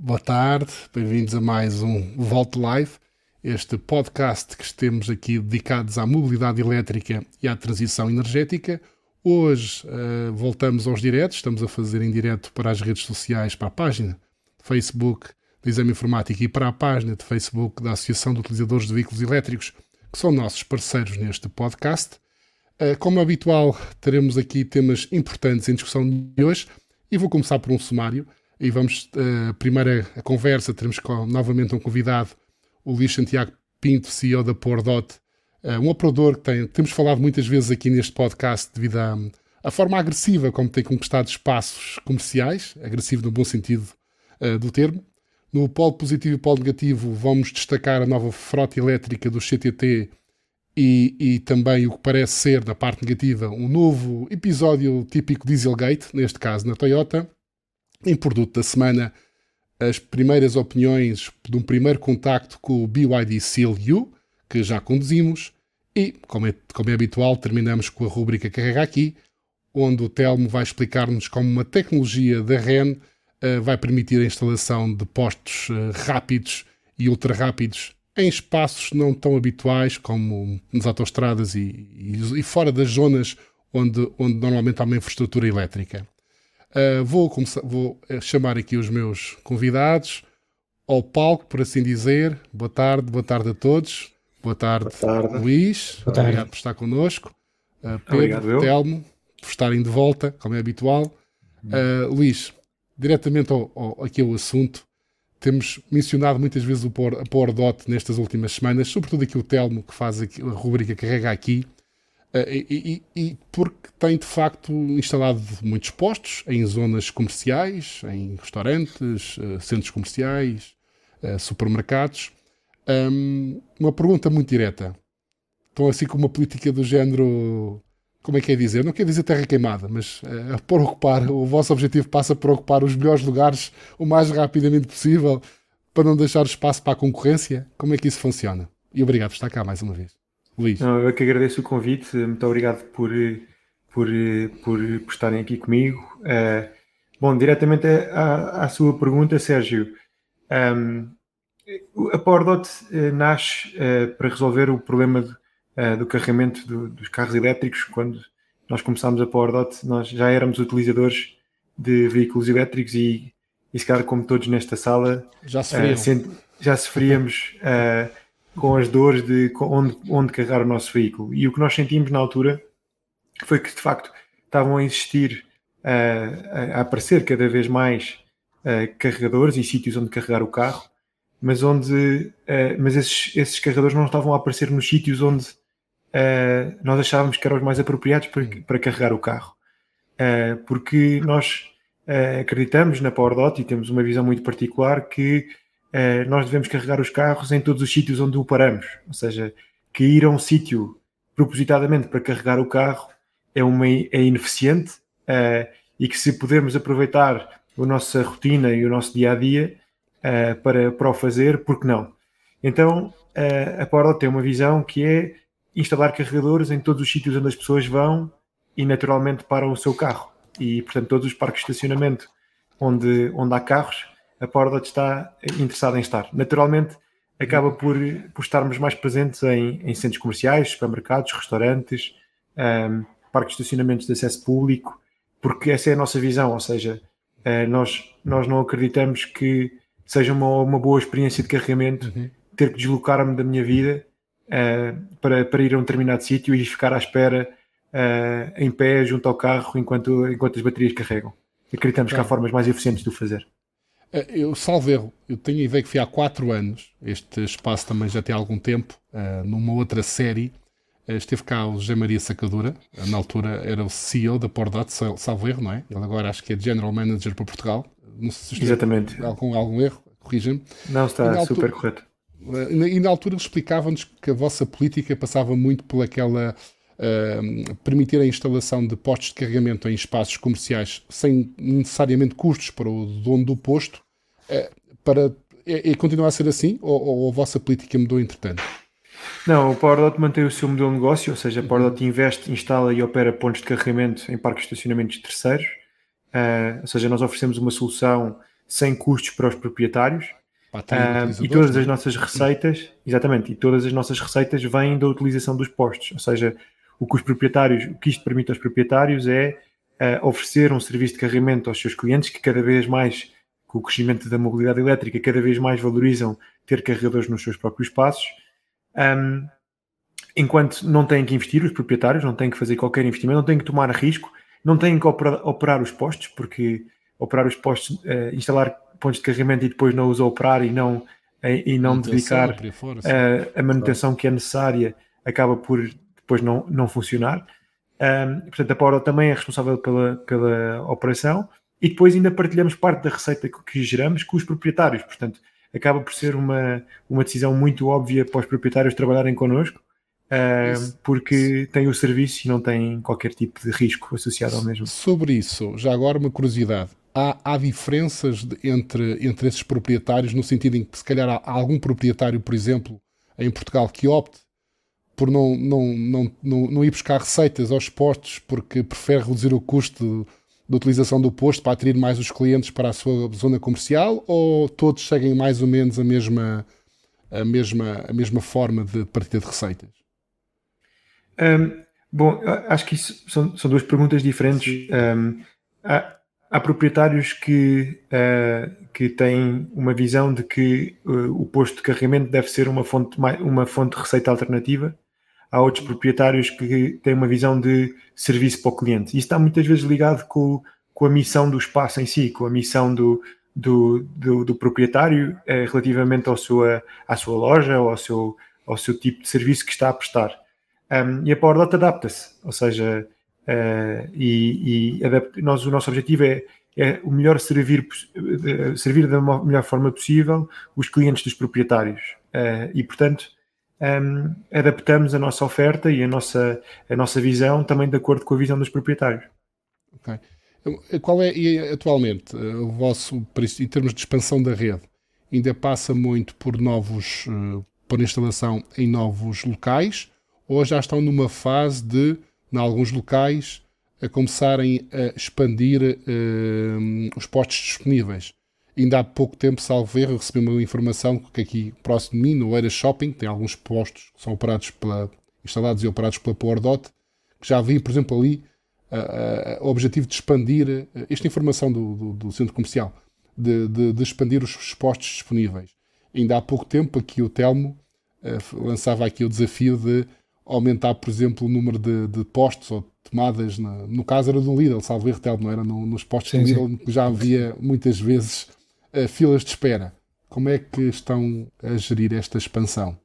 Boa tarde, bem-vindos a mais um Volte Live, este podcast que temos aqui dedicados à mobilidade elétrica e à transição energética. Hoje uh, voltamos aos diretos, estamos a fazer em direto para as redes sociais, para a página de Facebook da Exame Informática e para a página de Facebook da Associação de Utilizadores de Veículos Elétricos, que são nossos parceiros neste podcast. Uh, como habitual, teremos aqui temas importantes em discussão de hoje e vou começar por um sumário e vamos, uh, primeira a conversa, teremos com, novamente um convidado, o Luís Santiago Pinto, CEO da Pordot, uh, um operador que tem, temos falado muitas vezes aqui neste podcast devido à, à forma agressiva como tem conquistado espaços comerciais, agressivo no bom sentido uh, do termo. No polo positivo e polo negativo, vamos destacar a nova frota elétrica do CTT e, e, também o que parece ser, na parte negativa, um novo episódio típico Dieselgate, neste caso na Toyota. Em produto da semana, as primeiras opiniões de um primeiro contacto com o BYD Seal U, que já conduzimos, e, como é, como é habitual, terminamos com a rúbrica Carrega Aqui, onde o Telmo vai explicar-nos como uma tecnologia da REN uh, vai permitir a instalação de postos uh, rápidos e ultra rápidos em espaços não tão habituais como nas autostradas e, e, e fora das zonas onde, onde normalmente há uma infraestrutura elétrica. Uh, vou, começar, vou eh, chamar aqui os meus convidados ao palco, por assim dizer. Boa tarde, boa tarde a todos. Boa tarde, boa tarde. Luís. Boa tarde. Obrigado por estar connosco. Uh, Pedro, Obrigado, Telmo, por estarem de volta, como é habitual. Uh, Luís, diretamente ao, ao, aqui ao assunto, temos mencionado muitas vezes o Power, a PowerDot nestas últimas semanas, sobretudo aqui o Telmo, que faz aqui, a rubrica Carrega Aqui, eh, e, e, e, porque tem de facto instalado muitos postos em zonas comerciais, em restaurantes, eh, centros comerciais, eh, supermercados. uma pergunta muito direta. Estão assim com uma política do género. Como é que é dizer? Não quer dizer terra queimada, mas uh, por ocupar, o vosso objetivo passa por ocupar os melhores lugares o mais rapidamente possível para não deixar espaço para a concorrência? Como é que isso funciona? E obrigado por estar cá mais uma vez. Luís. Não, eu que agradeço o convite, muito obrigado por, por, por, por estarem aqui comigo. Uh, bom, diretamente à, à, sua pergunta, Sérgio. Um, a Pordot uh, nasce uh, para resolver o problema de, do carregamento do, dos carros elétricos. Quando nós começámos a Pordot, nós já éramos utilizadores de veículos elétricos e, e se calhar, como todos nesta sala, já sofríamos, já sofríamos com as dores de onde, onde carregar o nosso veículo. E o que nós sentimos na altura foi que, de facto, estavam a existir, a aparecer cada vez mais carregadores e sítios onde carregar o carro, mas onde mas esses, esses carregadores não estavam a aparecer nos sítios onde nós achávamos que eram os mais apropriados para, para carregar o carro. porque nós acreditamos na PowerDot e temos uma visão muito particular que eh, nós devemos carregar os carros em todos os sítios onde o paramos. Ou seja, que ir a um sítio propositadamente para carregar o carro é, uma, é ineficiente uh, e que se pudermos aproveitar a nossa rotina e o nosso dia a dia uh, para, para o fazer, por que não? Então uh, a Power tem uma visão que é instalar carregadores em todos os sítios onde as pessoas vão e naturalmente param o seu carro. E portanto, todos os parques de estacionamento onde, onde há carros a Pordot está interessada em estar. Naturalmente, acaba por, por estarmos mais presentes em, em centros comerciais, supermercados, restaurantes, um, parques de estacionamentos de acesso público, porque essa é a nossa visão, ou seja, uh, nós, nós não acreditamos que seja uma, uma boa experiência de carregamento uhum. ter que deslocar-me da minha vida uh, para, para ir a um determinado sítio e ficar à espera uh, em pé junto ao carro enquanto, enquanto as baterias carregam. Acreditamos que há formas mais eficientes de o fazer. Eh, eu salvo erro, eu tenho a ideia que foi há 4 anos, este espaço também já tem algum tempo, uh, numa outra série, uh, esteve cá o José Maria Sacadura, na altura era o CEO da Pordot, salvo erro, não é? Ele agora acho que é General Manager para Portugal. Não sei se Exatamente. Algum, algum erro, corrija-me. Não, está altura, super correto. E na altura explicavam-nos que a vossa política passava muito por aquela uh, permitir a instalação de postos de carregamento em espaços comerciais sem necessariamente custos para o dono do posto, uh, para e, continuar a ser assim ou, ou, a vossa política mudou entretanto? Não, o PowerDot mantém o seu modelo de negócio, ou seja, a PowerDot investe, instala e opera pontos de carregamento em parques de estacionamentos terceiros, uh, ou seja, nós oferecemos uma solução sem custos para os proprietários. Uh, e todas as é? nossas receitas, exatamente, e todas as nossas receitas vêm da utilização dos postos, ou seja, o que os proprietários, o que isto permite aos proprietários é uh, oferecer um serviço de carregamento aos seus clientes que cada vez mais, com o crescimento da mobilidade elétrica, cada vez mais valorizam ter carregadores nos seus próprios espaços. Um, enquanto não têm que investir, os proprietários não têm que fazer qualquer investimento, não têm que tomar risco, não têm que operar, operar os postos, porque operar os postos, uh, instalar pontos de carregamento e depois não os operar e não, e não dedicar fora, a, a manutenção que é necessária acaba por depois não, não funcionar. Um, portanto, a Power também é responsável pela, pela operação e depois ainda partilhamos parte da receita que, que geramos com os proprietários. Portanto, acaba por ser uma, uma decisão muito óbvia para os proprietários trabalharem connosco, uh, porque têm o serviço e não têm qualquer tipo de risco associado ao mesmo. Sobre isso, já agora uma curiosidade há, há diferenças de, entre, entre esses proprietários, no sentido em que, se calhar, há algum proprietário, por exemplo, em Portugal, que opte por não, não, não, não, não ir buscar receitas aos postos porque prefere reduzir o custo da utilização do posto para atrair mais os clientes para a sua zona comercial ou todos seguem mais ou menos a mesma, a mesma, a mesma forma de partilha de receitas? Um, bom, acho que isso são, são duas perguntas diferentes. Um, há, há proprietários que, uh, que têm uma visão de que uh, o posto de carregamento deve ser uma fonte, uma fonte de receita alternativa. Há outros proprietários que têm uma visão de serviço para o cliente. Isso está muitas vezes ligado com, com a missão do espaço em si, com a missão do, do, do, do proprietário uh, relativamente ao sua, à sua loja ou ao seu, ao seu tipo de serviço que está a prestar. Um, e a PowerDot adapta-se, ou seja, Uh, e, e nós, o nosso objetivo é, é o melhor servir, uh, servir da melhor forma possível os clientes dos proprietários. Uh, e, portanto, um, adaptamos a nossa oferta e a nossa, a nossa visão também de acordo com a visão dos proprietários. Ok. Qual é, atualmente, o vosso, em termos de expansão da rede, ainda passa muito por novos, por instalação em novos locais, ou já estão numa fase de em alguns locais, a começarem a expandir uh, os postos disponíveis. Ainda há pouco tempo, salvo erro, recebi uma informação que aqui próximo de mim, no Era Shopping, tem alguns postos que são operados pela, instalados e operados pela PowerDot, que já havia, por exemplo, ali uh, uh, o objetivo de expandir, uh, esta informação do, do, do centro comercial, de, de, de, expandir os postos disponíveis. Ainda há pouco tempo aqui o Telmo lançava aqui o desafio de aumentar, por exemplo, o número de, de postos ou tomadas, na, no caso era do Lidl, salvo erro, não era no, nos postos sim, do Lidl, sim. já havia muitas vezes filas de espera. Como é que estão a gerir esta expansão?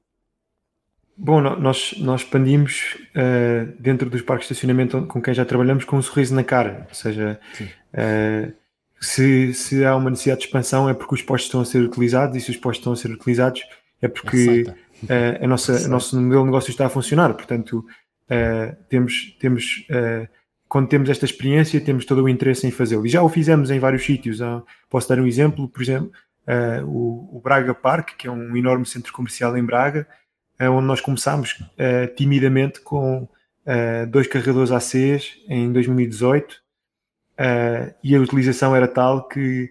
Bom, nós, nós expandimos uh, dentro dos parques de estacionamento com quem já trabalhamos com um sorriso na cara, ou seja, uh, se, se há uma necessidade de expansão é porque os postos estão a ser utilizados e se os postos estão a ser utilizados é porque uh, a nossa, o nosso modelo de negócio está a funcionar. Portanto, temos, temos quando temos esta experiência, temos todo o interesse em fazê-lo. E já o fizemos em vários sítios. Uh, posso dar um exemplo, por exemplo, o, o, Braga Park, que é um enorme centro comercial em Braga, onde nós começámos timidamente com dois carregadores ACs em 2018 e a utilização era tal que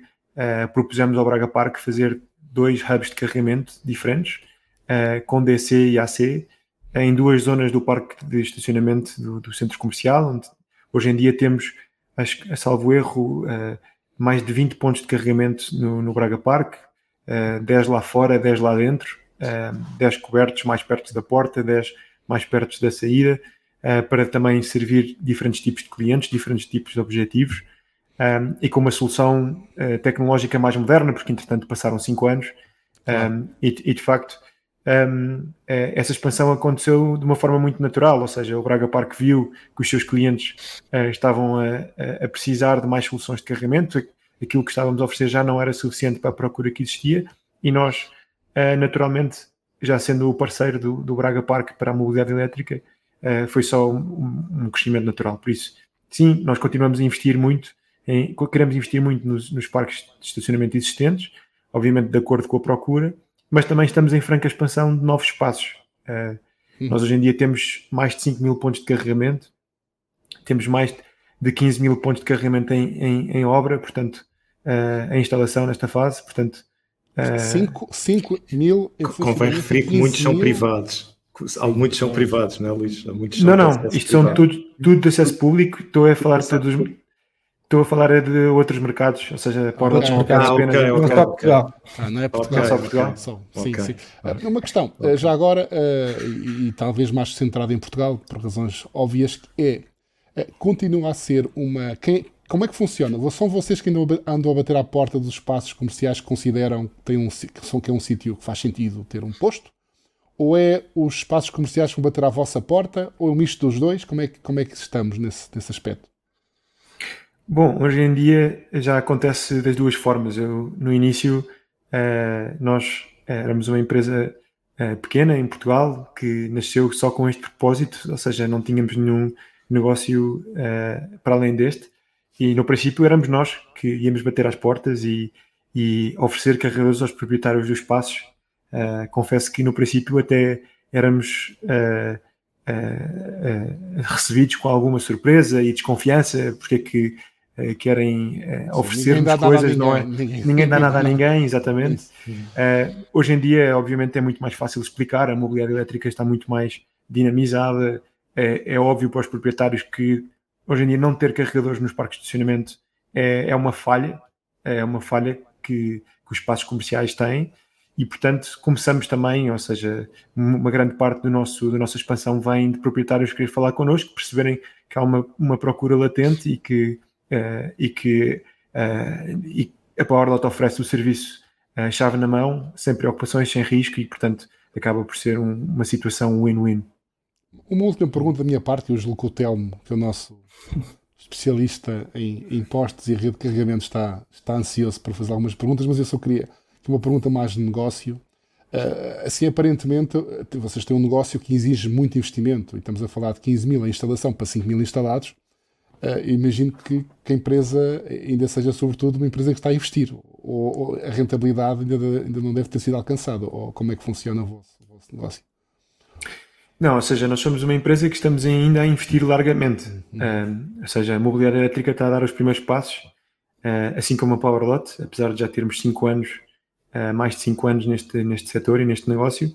propusemos ao Braga Park fazer dois hubs de carregamento diferentes uh, com DC e AC em duas zonas do parque de estacionamento do, do centro comercial, onde hoje em dia temos, acho, a salvo erro, uh, mais de 20 pontos de carregamento no, no Braga Park, uh, 10 lá fora, 10 lá dentro, uh, 10 cobertos mais perto da porta, 10 mais perto da saída, uh, para também servir diferentes tipos de clientes, diferentes tipos de objetivos, um, e com uma solução uh, tecnológica mais moderna, porque entretanto passaram 5 anos, um, e, e, de facto um, é, essa expansão aconteceu de uma forma muito natural, ou seja, o Braga Park viu que os seus clientes uh, estavam a, a, precisar de mais soluções de carregamento, aquilo que estávamos a oferecer já não era suficiente para a procura que existia, e nós, uh, naturalmente, já sendo o parceiro do, do, Braga Park para a mobilidade elétrica, uh, foi só um, um, crescimento natural. Por isso, sim, nós continuamos a investir muito, em, queremos investir muito nos, nos parques de estacionamento existentes, obviamente de acordo com a procura, mas também estamos em franca expansão de novos espaços. Uh, hum. Nós hoje em dia temos mais de 5 mil pontos de carregamento, temos mais de 15 mil pontos de carregamento em, em, em obra, portanto, a instalação nesta fase, portanto... 5 mil... Convém referir que muitos são privados. Muitos são privados, não é, Luís? Muitos não, não, isto privado. são tudo, tudo de acesso público. Estou a falar de todos os, Estou a falar é de outros mercados, ou seja, para outros mercados ah, apenas. Okay, okay, não só Portugal. Ah, não é Portugal, okay, só Portugal. Só, sim, sim. Uh, uma questão, uh, já agora, uh, e, e, talvez mais centrada em Portugal, por razões óbvias, é continua a ser uma. Quem, como é que funciona? São vocês que andam, andam a bater à porta dos espaços comerciais que consideram que, tem um, que, são, que é um sítio que faz sentido ter um posto? Ou é os espaços comerciais que vão bater à vossa porta? Ou é um misto dos dois? Como é que, como é que estamos nesse, nesse aspecto? Bom, hoje em dia já acontece das duas formas. Eu, no início, uh, nós éramos uma empresa uh, pequena em Portugal que nasceu só com este propósito, ou seja, não tínhamos nenhum negócio uh, para além deste. E no princípio éramos nós que íamos bater às portas e, e oferecer carregadores aos proprietários dos espaços. confesso que no princípio até éramos recebidos com alguma surpresa e desconfiança, porque é que uh, querem uh, oferecer-nos coisas, não é? Ninguém, ninguém dá nada a ninguém, exatamente. Uh, hoje em dia, obviamente, é muito mais fácil explicar, a mobilidade elétrica está muito mais dinamizada, é, é óbvio para os proprietários que hoje em dia não ter carregadores nos parques de estacionamento é, é uma falha, é uma falha que, que os espaços comerciais têm. E portanto começamos também, ou seja, uma grande parte do nosso, da nossa expansão vem de proprietários querer falar connosco, perceberem que há uma, uma procura latente e que uh, e que uh, e a PowerDot oferece o serviço uh, chave na mão, sem preocupações, sem risco e, portanto, acaba por ser um, uma situação win-win. Uma última pergunta da minha parte, julgo que o Telmo, que é o nosso especialista em, em postos e rede de carregamento, está, está ansioso para fazer algumas perguntas, mas eu só queria uma pergunta mais de negócio. Uh, assim, aparentemente, vocês têm um negócio que exige muito investimento, e estamos a falar de 15 mil em instalação para 5 mil instalados uh, imagino que, que, a empresa ainda seja, sobretudo, uma empresa que está a investir, ou, ou a rentabilidade ainda, ainda, não deve ter sido alcançada, ou como é que funciona o vosso, o vosso, negócio? Não, ou seja, nós somos uma empresa que estamos ainda a investir largamente. Uhum. Uh, ou seja, a mobiliária elétrica está a dar os primeiros passos, uh, assim como a PowerDot, apesar de já termos 5 anos, uh, mais de 5 anos neste, neste setor e neste negócio,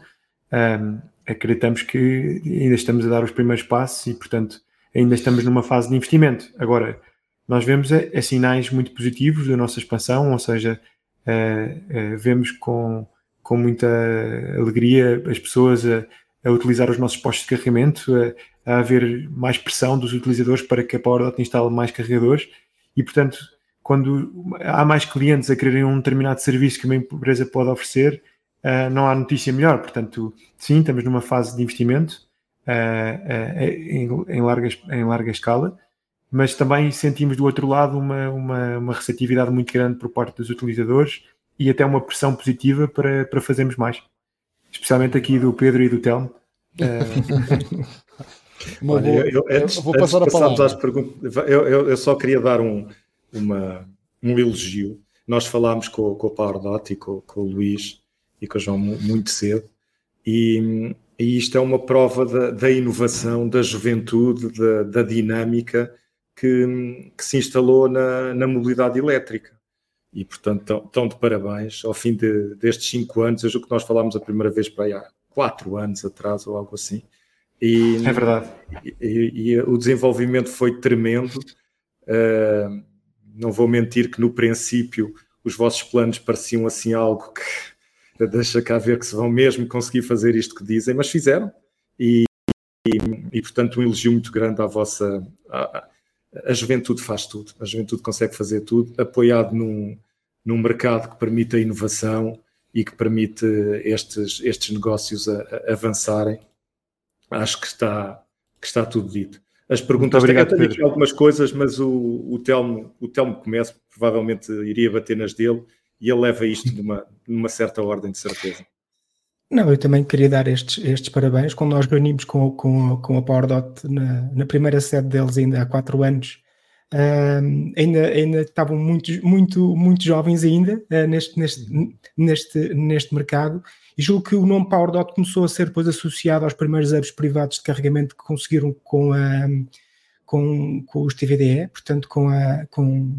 acreditamos que ainda estamos a dar os primeiros passos e, portanto, ainda estamos numa fase de investimento. Agora, nós vemos é, é sinais muito positivos da nossa expansão, ou seja, é, é, vemos com, com muita alegria as pessoas a, utilizar os nossos postos de carregamento, a, haver mais pressão dos utilizadores para que a PowerDot instale mais carregadores e, portanto, quando há mais clientes a quererem um determinado serviço que uma empresa pode oferecer, uh, não há notícia melhor. Portanto, sim, estamos numa fase de investimento, em, em, larga, em larga escala, mas também sentimos do outro lado uma, uma, uma, receptividade muito grande por parte dos utilizadores e até uma pressão positiva para, para fazermos mais, especialmente aqui do Pedro e do Telmo. Uh... Olha, eu, eu, antes, vou passar antes a palavra. Às perguntas, eu, eu, eu, só queria dar um, uma, um elogio. Nós falámos com, com o PowerDot e com, com o Luís e com o João muito cedo e, e isto é uma prova da, da inovação, da juventude, da, da dinâmica que, que, se instalou na, na, mobilidade elétrica. E, portanto, estão de parabéns. Ao fim de, destes cinco anos, eu julgo que nós falámos a primeira vez para aí há quatro anos atrás ou algo assim. E, é verdade. E, e, e, o desenvolvimento foi tremendo. Uh, não vou mentir que no princípio os vossos planos pareciam assim algo que deixa cá ver que se vão mesmo conseguir fazer isto que dizem, mas fizeram. E, e, e portanto, um elogio muito grande à vossa. À, a juventude faz tudo, a juventude consegue fazer tudo, apoiado num, num mercado que permite a inovação e que permite estes, estes negócios a, a avançarem. Acho que está, que está tudo dito. As perguntas, obrigado, tenho aqui algumas coisas, mas o, o, Telmo, o Telmo começa, provavelmente iria bater nas dele e ele leva isto numa, numa certa ordem de certeza. Não, eu também queria dar estes, estes parabéns. Quando nós reunimos com, com, com a PowerDot na, na primeira sede deles, ainda há quatro anos, uh, ainda, ainda estavam muito, muito, muito jovens ainda uh, neste, neste, neste, neste mercado. E julgo que o nome PowerDot começou a ser depois associado aos primeiros hubs privados de carregamento que conseguiram com, a, com, com os TVDE, portanto com, a, com,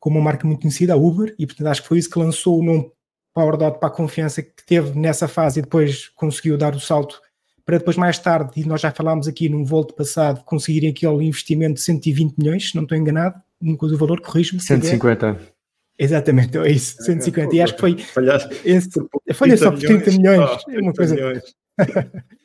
com uma marca muito conhecida, a Uber, e portanto acho que foi isso que lançou o nome PowerDot para a confiança que teve nessa fase e depois conseguiu dar o salto para depois mais tarde, e nós já falámos aqui num volto passado, conseguirem aquele investimento de 120 milhões, se não estou enganado, nunca o valor, corrijo-me. 150. Exatamente, é isso, 150. E acho que foi. Falha só por 30 milhões. é uma coisa.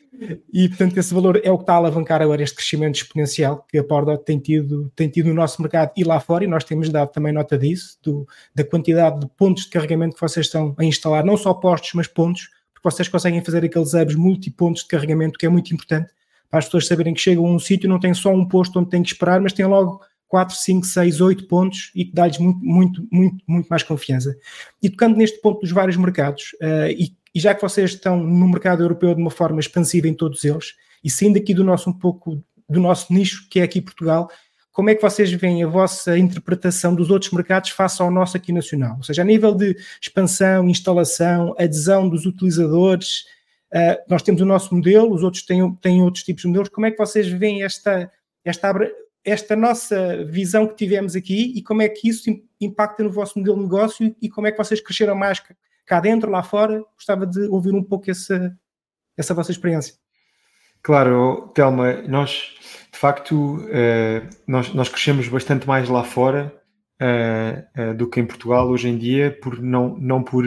e portanto, esse valor é o que está a alavancar agora este crescimento exponencial que a Pordot tem tido, tem tido no nosso mercado e lá fora, e nós temos dado também nota disso, do, da quantidade de pontos de carregamento que vocês estão a instalar, não só postos, mas pontos, porque vocês conseguem fazer aqueles hubs multipontos de carregamento, que é muito importante para as pessoas saberem que chegam a um sítio, não tem só um posto onde têm que esperar, mas tem logo 4, 5, 6, 8 pontos e que dá-lhes muito, muito, muito, muito mais confiança. E tocando neste ponto dos vários mercados, uh, e, e, já que vocês estão no mercado europeu de uma forma expansiva em todos eles, e saindo aqui do nosso um pouco do nosso nicho, que é aqui Portugal, como é que vocês veem a vossa interpretação dos outros mercados face ao nosso aqui nacional? Ou seja, a nível de expansão, instalação, adesão dos utilizadores, uh, nós temos o nosso modelo, os outros têm, têm outros tipos de modelos. Como é que vocês veem esta, esta esta nossa visão que tivemos aqui e como é que isso impacta no vosso modelo de negócio e como é que vocês cresceram mais cá dentro, lá fora. Gostava de ouvir um pouco essa, essa vossa experiência. Claro, Telma, nós de facto uh, nós, nós crescemos bastante mais lá fora uh, uh, do que em Portugal hoje em dia, por não, não por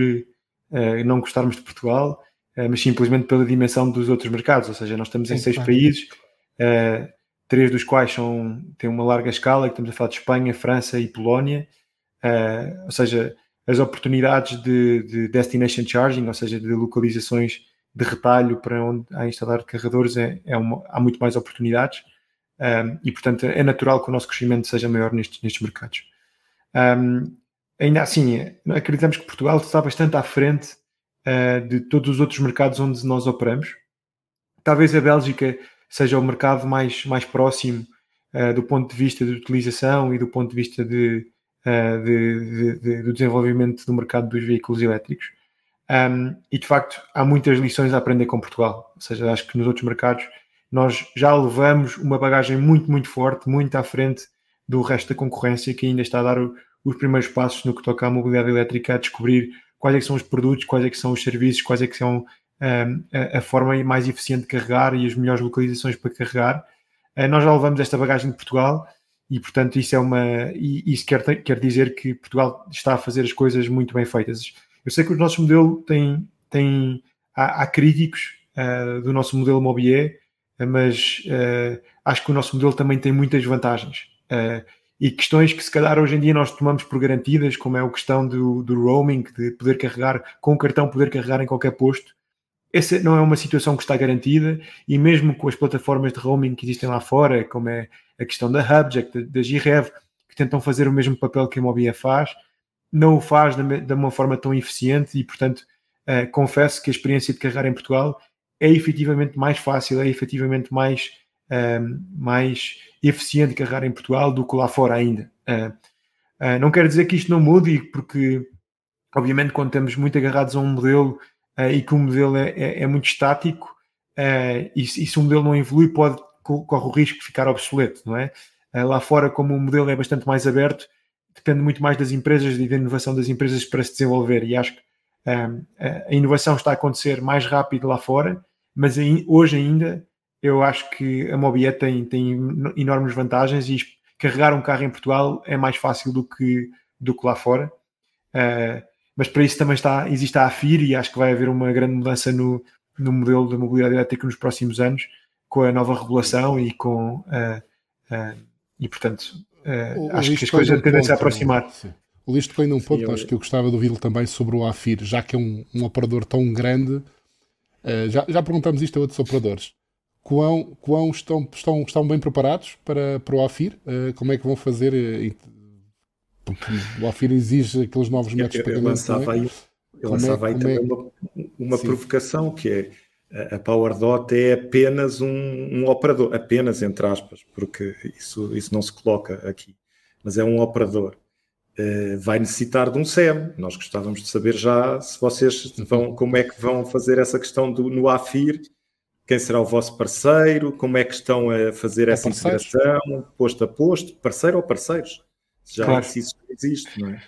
não gostarmos de Portugal, mas simplesmente pela dimensão dos outros mercados, ou seja, nós estamos em seis claro. países três dos quais são, têm uma larga escala, que estamos a falar de Espanha, França e Polónia, ou seja, as oportunidades de, de, destination charging, ou seja, de localizações de retalho para onde há instalar carregadores, é, é uma, há muito mais oportunidades um, e, portanto, é natural que o nosso crescimento seja maior nestes, nestes mercados. Um, ainda assim, acreditamos que Portugal está bastante à frente uh, de todos os outros mercados onde nós operamos. Talvez a Bélgica seja o mercado mais, mais próximo uh, do ponto de vista de utilização e do ponto de vista de, uh, de, de, do desenvolvimento do mercado dos veículos elétricos. Um, e de facto, há muitas lições a aprender com Portugal. Ou seja, acho que nos outros mercados nós já levamos uma bagagem muito, muito forte, muito à frente do resto da concorrência que ainda está a dar o, os primeiros passos no que toca à mobilidade elétrica, a descobrir quais é são os produtos, quais é são os serviços, quais é são a, a, forma mais eficiente de carregar e as melhores localizações para carregar. Uh, nós já levamos esta bagagem de Portugal e, portanto, isso é uma. E, isso quer, quer dizer que Portugal está a fazer as coisas muito bem feitas. Eu sei que o nosso modelo tem. tem há, há críticos uh, do nosso modelo Mobier, mas uh, acho que o nosso modelo também tem muitas vantagens. e questões que se calhar hoje em dia nós tomamos por garantidas, como é a questão do, do roaming, de poder carregar com o cartão, poder carregar em qualquer posto, essa não é uma situação que está garantida e mesmo com as plataformas de roaming que existem lá fora, como é a questão da Hubject, da Girev, que tentam fazer o mesmo papel que a Mobia faz, não o faz de uma forma tão eficiente e, portanto, uh, confesso que a experiência de carregar em Portugal é efetivamente mais fácil, é efetivamente mais, uh, mais eficiente carregar em Portugal do que lá fora ainda. Uh, não quero dizer que isto não mude, porque, obviamente, quando estamos muito agarrados a um modelo uh, e que o modelo é, é, é muito estático uh, e, e, se o modelo não evolui pode corre o risco de ficar obsoleto, não é? Uh, lá fora, como o modelo é bastante mais aberto, depende muito mais das empresas e da inovação das empresas para se desenvolver e acho que a inovação está a acontecer mais rápido lá fora, mas hoje ainda eu acho que a Mobiet tem, tem enormes vantagens e carregar um carro em Portugal é mais fácil do que, do que lá fora. Uh, mas para isso também está, existe a AFIR e acho que vai haver uma grande mudança no, no modelo da mobilidade elétrica nos próximos anos, com a nova regulação e com uh, uh, e portanto uh, acho que as coisas tendem a aproximar. Sim. O Listo põe num ponto, sim, acho que eu gostava de ouvi-lo também sobre o AFIR, já que é um, um operador tão grande. já, já perguntamos isto a outros operadores. Quão, quão estão, estão, estão bem preparados para, para o AFIR? como é que vão fazer porque o AFIR exige aqueles novos métodos de pagamento. Eu lançava aí, eu lançava é, aí também é... uma, uma provocação que é a PowerDot é apenas um, um, operador, apenas entre aspas, porque isso, isso não se coloca aqui, mas é um operador. Uh, vai necessitar de um SEM. Nós gostávamos de saber já se vocês vão, como é que vão fazer essa questão do, no AFIR, quem será o vosso parceiro, como é que estão a fazer essa integração, posto a posto, parceiro ou parceiros? Já claro. se isso existe, não é?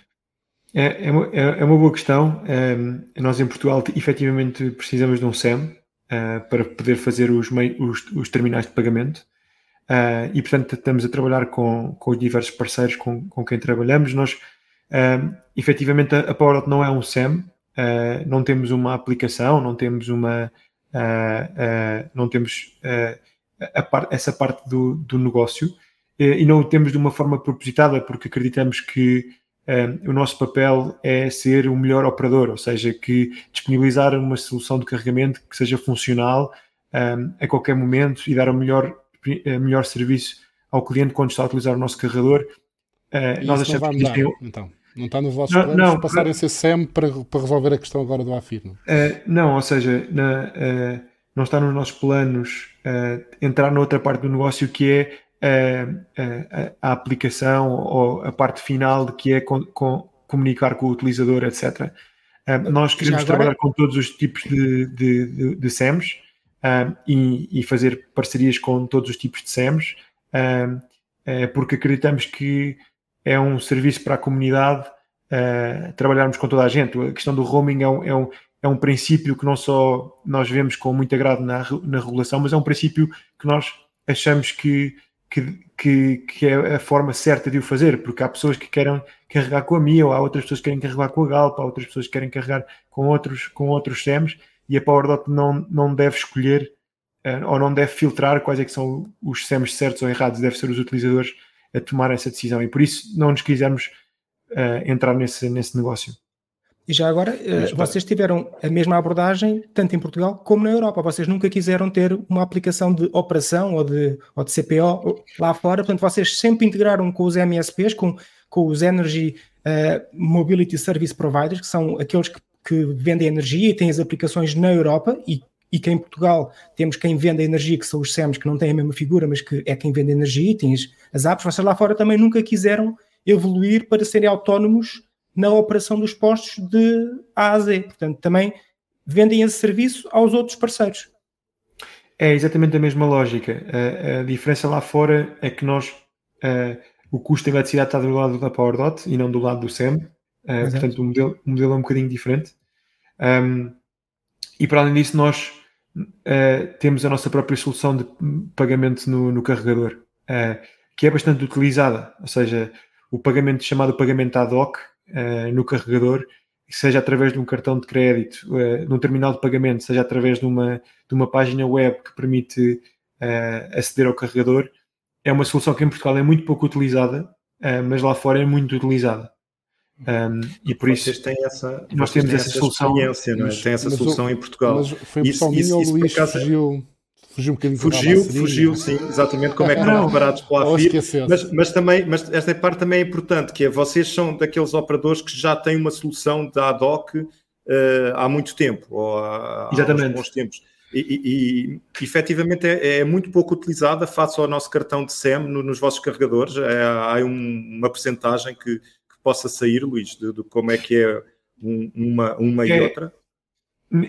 É, é, uma, é, é uma boa questão. É, nós em Portugal efetivamente precisamos de um SEM uh, eh, para poder fazer os, os, os, terminais de pagamento uh, e portanto estamos a trabalhar com, com os diversos parceiros com, com quem trabalhamos. Nós uh, efetivamente a, a PowerOut não é um SEM, uh, não temos uma aplicação, não temos uma não temos par, essa parte do, do negócio e não o temos de uma forma propositada porque acreditamos que um, o nosso papel é ser o melhor operador, ou seja, que disponibilizar uma solução de carregamento que seja funcional um, a qualquer momento e dar o melhor, melhor serviço ao cliente quando está a utilizar o nosso carregador. Uh, nós achamos que tem... então. Não está nos vossos não, planos não, passarem a ser SEM para, para resolver a questão agora do AFIR? Não, uh, não ou seja, na, uh, não está nos nossos planos entrar noutra parte do negócio que é a, a, aplicação ou a parte final de que é com, com, comunicar com o utilizador, etc. nós queremos agora... trabalhar com todos os tipos de, de, de, de SEMs e, e, fazer parcerias com todos os tipos de SEMs, uh, porque acreditamos que é um serviço para a comunidade uh, trabalharmos com toda a gente. A questão do roaming é um, é um, é um princípio que não só nós vemos com muito agrado na, na regulação, mas é um princípio que nós achamos que que, que, que, é a forma certa de o fazer, porque há pessoas que querem carregar com a ou há outras pessoas que querem carregar com a Galp, há outras pessoas que querem carregar com outros, com outros SEMs, e a PowerDot não, não deve escolher uh, ou não deve filtrar quais é que são os SEMs certos ou errados, deve ser os utilizadores a tomar essa decisão, e por isso não nos quisermos uh, entrar nesse, nesse negócio. E já agora, uh, vocês tiveram a mesma abordagem tanto em Portugal como na Europa. Vocês nunca quiseram ter uma aplicação de operação ou de, ou de CPO lá fora. Portanto, vocês sempre integraram com os MSPs, com, com os Energy uh, Mobility Service Providers, que são aqueles que, que, vendem energia e têm as aplicações na Europa e, e que em Portugal temos quem vende a energia, que são os SEMs, que não têm a mesma figura, mas que é quem vende energia e tem as, as apps. Vocês lá fora também nunca quiseram evoluir para serem autónomos na operação dos postos de A a Z. Portanto, também vendem esse serviço aos outros parceiros. É exatamente a mesma lógica. A, a diferença lá fora é que nós, uh, o custo da eletricidade está do lado da PowerDot e não do lado do SEM. Uh, portanto, o modelo, o modelo é um bocadinho diferente. Um, e para além disso, nós temos a nossa própria solução de pagamento no, no carregador, que é bastante utilizada. Ou seja, o pagamento chamado pagamento ad hoc, uh, no carregador, seja através de um cartão de crédito, uh, num terminal de pagamento, seja através de uma, de uma página web que permite uh, aceder ao carregador, é uma solução que em Portugal é muito pouco utilizada, mas lá fora é muito utilizada. Um, e por vocês isso têm essa, nós temos essa, essa solução. Não é? Tem essa solução em Portugal. Mas foi isso, isso, ou o Luís fugiu fugiu um bocadinho Fugiu, fugiu, sim, exatamente como é que estão preparados para o AFIR. Mas, mas, também, mas esta parte também é importante, que é vocês são daqueles operadores que já têm uma solução da ad hoc uh, há muito tempo, ou há, exatamente. há bons tempos. E, e, e efetivamente é, é, muito pouco utilizada face ao nosso cartão de SEM no, nos vossos carregadores. É, há um, uma percentagem que, que, possa sair, Luís, de, de, como é que é um, uma, uma é, e outra?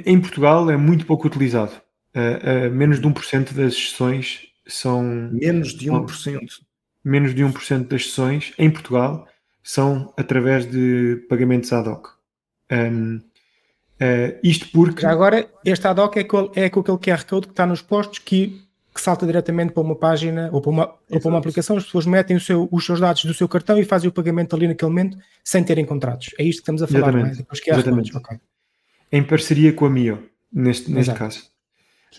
Em Portugal é muito pouco utilizado uh, uh, menos de 1% das sessões são. Menos de 1%. Menos de 1% das sessões em Portugal são através de pagamentos ad hoc. Um, uh, isto porque. Já agora, este ad hoc é com, é com aquele QR Code que está nos postos que, que salta diretamente para uma página ou para uma, ou para uma aplicação. As pessoas metem seu, os seus dados do seu cartão e fazem o pagamento ali naquele momento sem terem contratos. É isto que estamos a falar, Exatamente. não é? QR Exatamente. Okay. Em parceria com a Mio, neste, neste caso.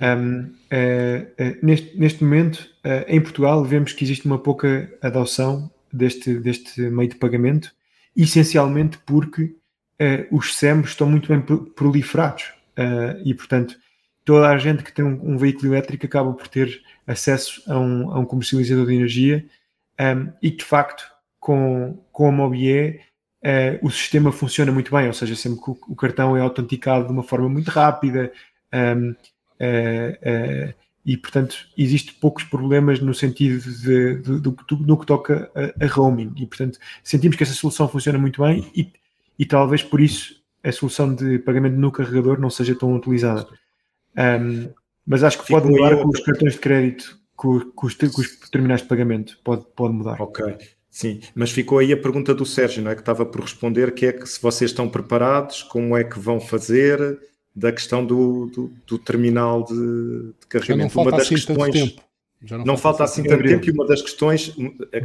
Um, uh, uh, neste, neste momento, uh, em Portugal, vemos que existe uma pouca adoção deste, deste meio de pagamento, essencialmente porque os SEMs estão muito bem proliferados. E, portanto, toda a gente que tem um, um, veículo elétrico acaba por ter acesso a um, a um comercializador de energia. Um, e, de facto, com, com a Mobie, o sistema funciona muito bem, ou seja, sempre que o, o cartão é autenticado de uma forma muito rápida. Uh, uh, e, portanto, existe poucos problemas no sentido de, de, do, do, que toca a, a, roaming. E, portanto, sentimos que essa solução funciona muito bem e, e talvez por isso a solução de pagamento no carregador não seja tão utilizada. Um, mas acho que pode mudar com os cartões de crédito, com, com, os, com, os, terminais de pagamento. Pode, pode mudar. Ok. Sim, mas ficou aí a pergunta do Sérgio, não é? Que estava por responder, que é que se vocês estão preparados, como é que vão fazer da questão do, do, do terminal de, de carregamento. uma das assim questões. não, não falta assim tanto tempo e uma das questões,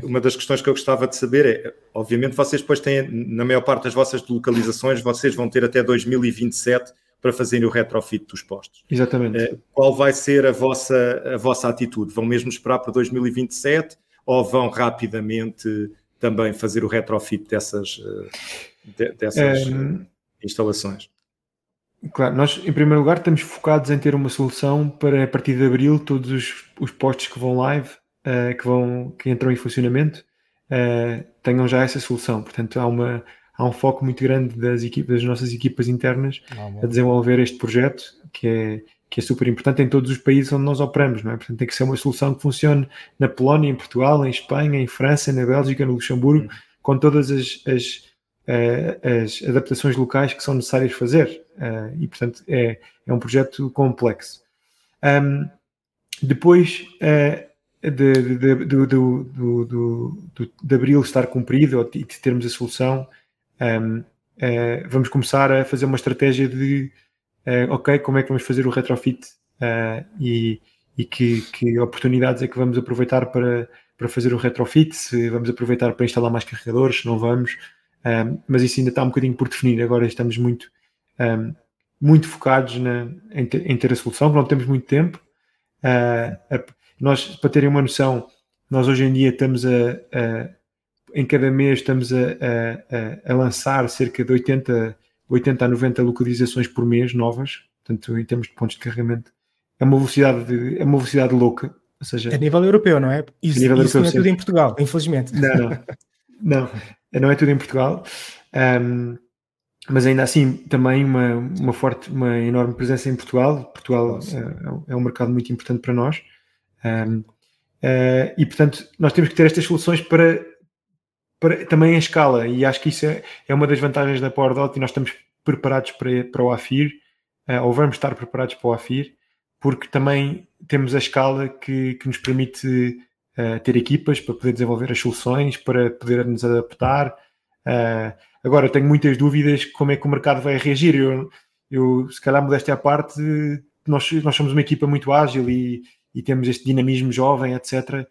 uma das questões que eu gostava de saber é, obviamente vocês depois têm, na maior parte das vossas localizações, vocês vão ter até 2027 para fazerem o retrofit dos postos. Exatamente. Eh, qual vai ser a vossa, a vossa atitude? Vão mesmo esperar para 2027 ou vão rapidamente também fazer o retrofit dessas, eh, dessas um, instalações? Claro, nós em primeiro lugar estamos focados em ter uma solução para a partir de abril todos os, os postos que vão live, uh, que, vão, que entram em funcionamento, uh, tenham já essa solução. Portanto, há, uma, há um foco muito grande das, equipas, das nossas equipas internas ah, a desenvolver este projeto, que é, que é super importante em todos os países onde nós operamos, não é? Portanto, tem que ser uma solução que funcione na Polónia, em Portugal, em Espanha, em França, na Bélgica, no Luxemburgo, uhum. com todas as, as, as, adaptações locais que são necessárias fazer. Uh, e, portanto, é, é um projeto complexo. Um, depois uh, de, de, de, abril estar cumprido e de termos a solução, um, vamos começar a fazer uma estratégia de uh, ok, como é que vamos fazer o retrofit uh, e, e que, que, oportunidades é que vamos aproveitar para, para fazer o retrofit, se vamos aproveitar para instalar mais carregadores, se não vamos, um, mas isso ainda está um bocadinho por definir. Agora estamos muito, um, muito focados na, em, ter, em, ter, a solução, não temos muito tempo. Uh, a, nós, para terem uma noção, nós hoje em dia estamos a, a em cada mês estamos a, a, a, lançar cerca de 80 80 a 90 localizações por mês novas, portanto, em termos de pontos de carregamento. É uma velocidade, de, é uma velocidade louca. Ou seja, a nível europeu, não é? Isso, isso europeu, não é tudo em Portugal, infelizmente. Não, não. não, não é tudo em Portugal. Um, mas ainda assim, também uma, uma forte, uma enorme presença em Portugal. Portugal é, é um mercado muito importante para nós. Um, uh, eh, e, portanto, nós temos que ter estas soluções para para, também em escala, e acho que isso é, é uma das vantagens da PowerDot e nós estamos preparados para, para o AFIR, uh, ou vamos estar preparados para o AFIR, porque também temos a escala que, que nos permite uh, ter equipas para poder desenvolver as soluções, para poder nos adaptar. Uh, agora, tenho muitas dúvidas como é que o mercado vai reagir. Eu, eu se calhar, modéstia à parte, nós, nós somos uma equipa muito ágil e, e temos este dinamismo jovem, etc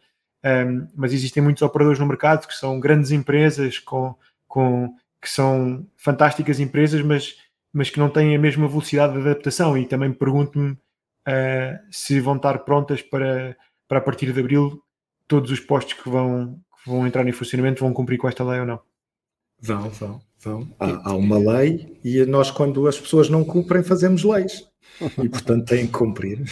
um, mas existem muitos operadores no mercado que são grandes empresas com, com que são fantásticas empresas, mas, mas que não têm a mesma velocidade de adaptação. E também pergunto-me uh, se vão estar prontas para, para a partir de abril todos os postos que vão, que vão entrar em funcionamento vão cumprir com esta lei ou não. Vão, vão, vão. Há, há uma lei e nós, quando as pessoas não cumprem, fazemos leis. E portanto têm que cumprir.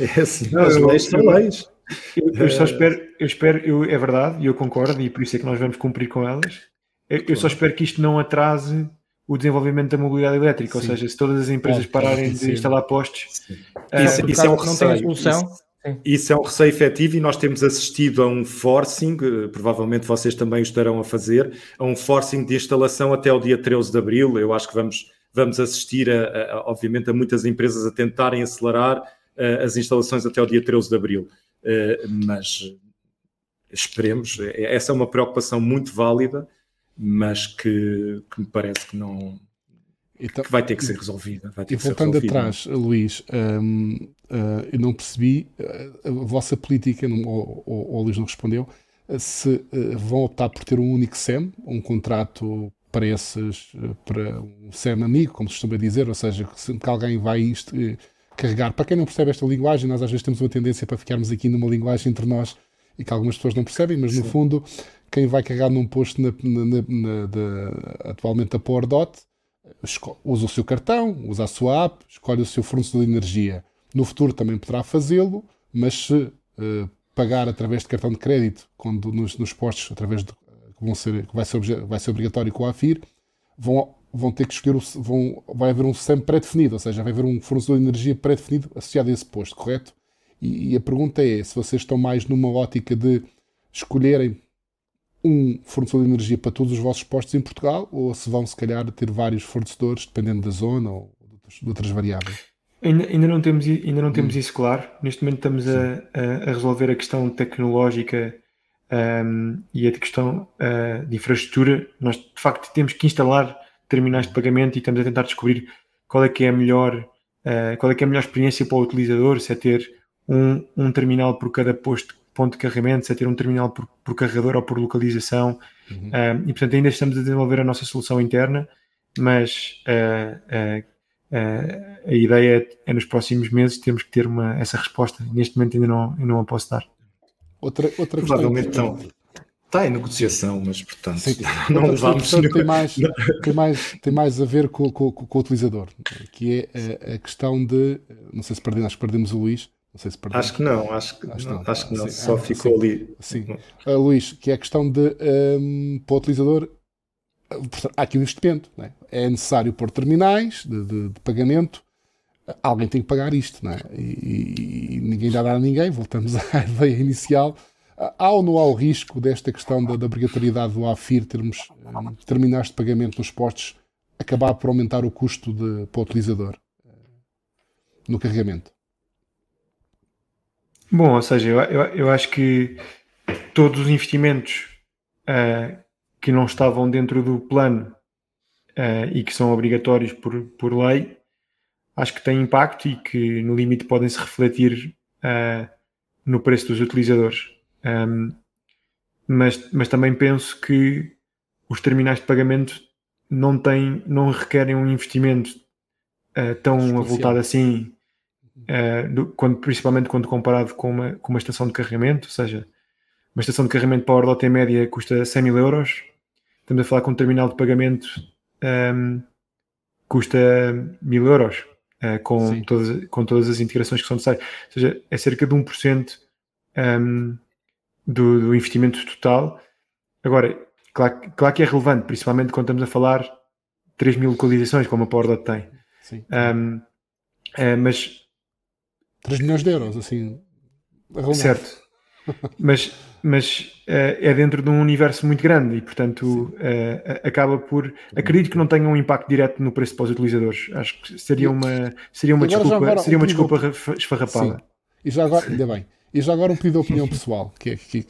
É assim, não, as leis são leis. Eu, eu só espero, eu espero, eu, é verdade, e eu concordo, e por isso é que nós vamos cumprir com elas. Eu, eu só espero que isto não atrase o desenvolvimento da mobilidade elétrica, sim. ou seja, se todas as empresas pararem de instalar postos, uh, isso, isso é um receio. Isso, isso, é um receio efetivo e nós temos assistido a um forcing, eh, provavelmente vocês também o estarão a fazer, a um forcing de instalação até o dia 13 de abril. Eu acho que vamos, vamos assistir, a, a obviamente, a muitas empresas a tentarem acelerar uh, as instalações até o dia 13 de abril. Uh, mas esperemos, essa é uma preocupação muito válida, mas que, que me parece que não então, que vai ter que ser resolvida. e voltando atrás, Luís, um, uh, eu não percebi uh, a vossa política, não, o Luís não respondeu, uh, se vão optar por ter um único SEM, um contrato para esses, para um SEM amigo, como se costuma dizer, ou seja, que, que alguém vai isto, carregar. Para quem não percebe esta linguagem, nós às vezes temos uma tendência para ficarmos aqui numa linguagem entre nós e que algumas pessoas não percebem, mas Sim. no fundo, quem vai carregar num posto na, na, na, de, atualmente a PowerDot usa o seu cartão, usa a sua app, escolhe o seu fornecedor de energia. No futuro também poderá fazê-lo, mas se uh, pagar através de cartão de crédito, quando nos, nos postos, através de, que, vão ser, que vai, ser, vai ser obrigatório com a AFIR, vão vão ter que escolher, o, vão, vai haver um SAM pré-definido, ou seja, vai haver um fornecedor de energia pré-definido associado a esse posto, correto? E, e, a pergunta é se vocês estão mais numa ótica de escolherem um fornecedor de energia para todos os vossos postos em Portugal ou se vão, se calhar, ter vários fornecedores, dependendo da zona ou de outras variáveis. Ainda, ainda, não temos, ainda não temos hum. isso claro. Neste momento estamos a, a, resolver a questão tecnológica um, e a questão uh, de infraestrutura, nós de facto temos que instalar terminais de pagamento e estamos a tentar descobrir qual é que é a melhor, uh, qual é que é a melhor experiência para o utilizador, se é ter um, um terminal por cada posto, ponto de carregamento, se é ter um terminal por, por carregador ou por localização. Uhum. Um, e portanto ainda estamos a desenvolver a nossa solução interna, mas uh, a ideia é, é, nos próximos meses temos que ter uma, essa resposta. Neste momento ainda não, ainda não a posso dar. Outra, outra Provavelmente questão. Então, está em negociação, mas portanto Sim, não vamos. Tem mais, tem, mais, tem mais a ver com, com, com o utilizador, que é a, a, questão de. Não sei se perdemos, acho que perdemos o Luís. Não sei se perdemos. Acho que não, acho que acho não, acho que não. Sim, só ficou sim, ali. Sim. Uh, Luís, que é a questão de um, para o utilizador. Há aqui um investimento, é? é? necessário pôr terminais de, de, de pagamento alguém tem que pagar isto, não é? E, e, ninguém dá a ninguém, voltamos à ideia inicial. Há ou não há o risco desta questão da, da obrigatoriedade do AFIR termos um, terminais de pagamento nos postos acabar por aumentar o custo de, para o utilizador uh, no carregamento? Bom, ou seja, eu, eu, eu acho que todos os investimentos uh, que não estavam dentro do plano uh, e que são obrigatórios por, por lei acho que têm impacto e que no limite podem se refletir uh, no preço dos utilizadores. Um, mas, mas também penso que os terminais de pagamento não têm, não requerem um investimento uh, tão Especial. avultado assim, uh, do, quando, principalmente quando comparado com uma, com uma estação de carregamento, ou seja, uma estação de carregamento para a Ordota em média custa 100 mil euros, estamos a falar com um terminal de pagamento um, custa mil euros uh, com, todas, com todas as integrações que são necessárias. Ou seja, é cerca de 1% um, do, do investimento total. Agora, claro, claro que é relevante, principalmente quando estamos a falar 3 mil localizações, como a Pordot tem. Sim. Um, é, mas 3 milhões de euros, assim. Certo. Mas mas uh, é dentro de um universo muito grande e, portanto, uh, acaba por. Acredito que não tenha um impacto direto no preço para os utilizadores. Acho que seria uma, seria uma desculpa, agora, seria uma desculpa esfarrapada. Sim. E já agora, ainda bem. E já agora um pedido de opinião pessoal, que é que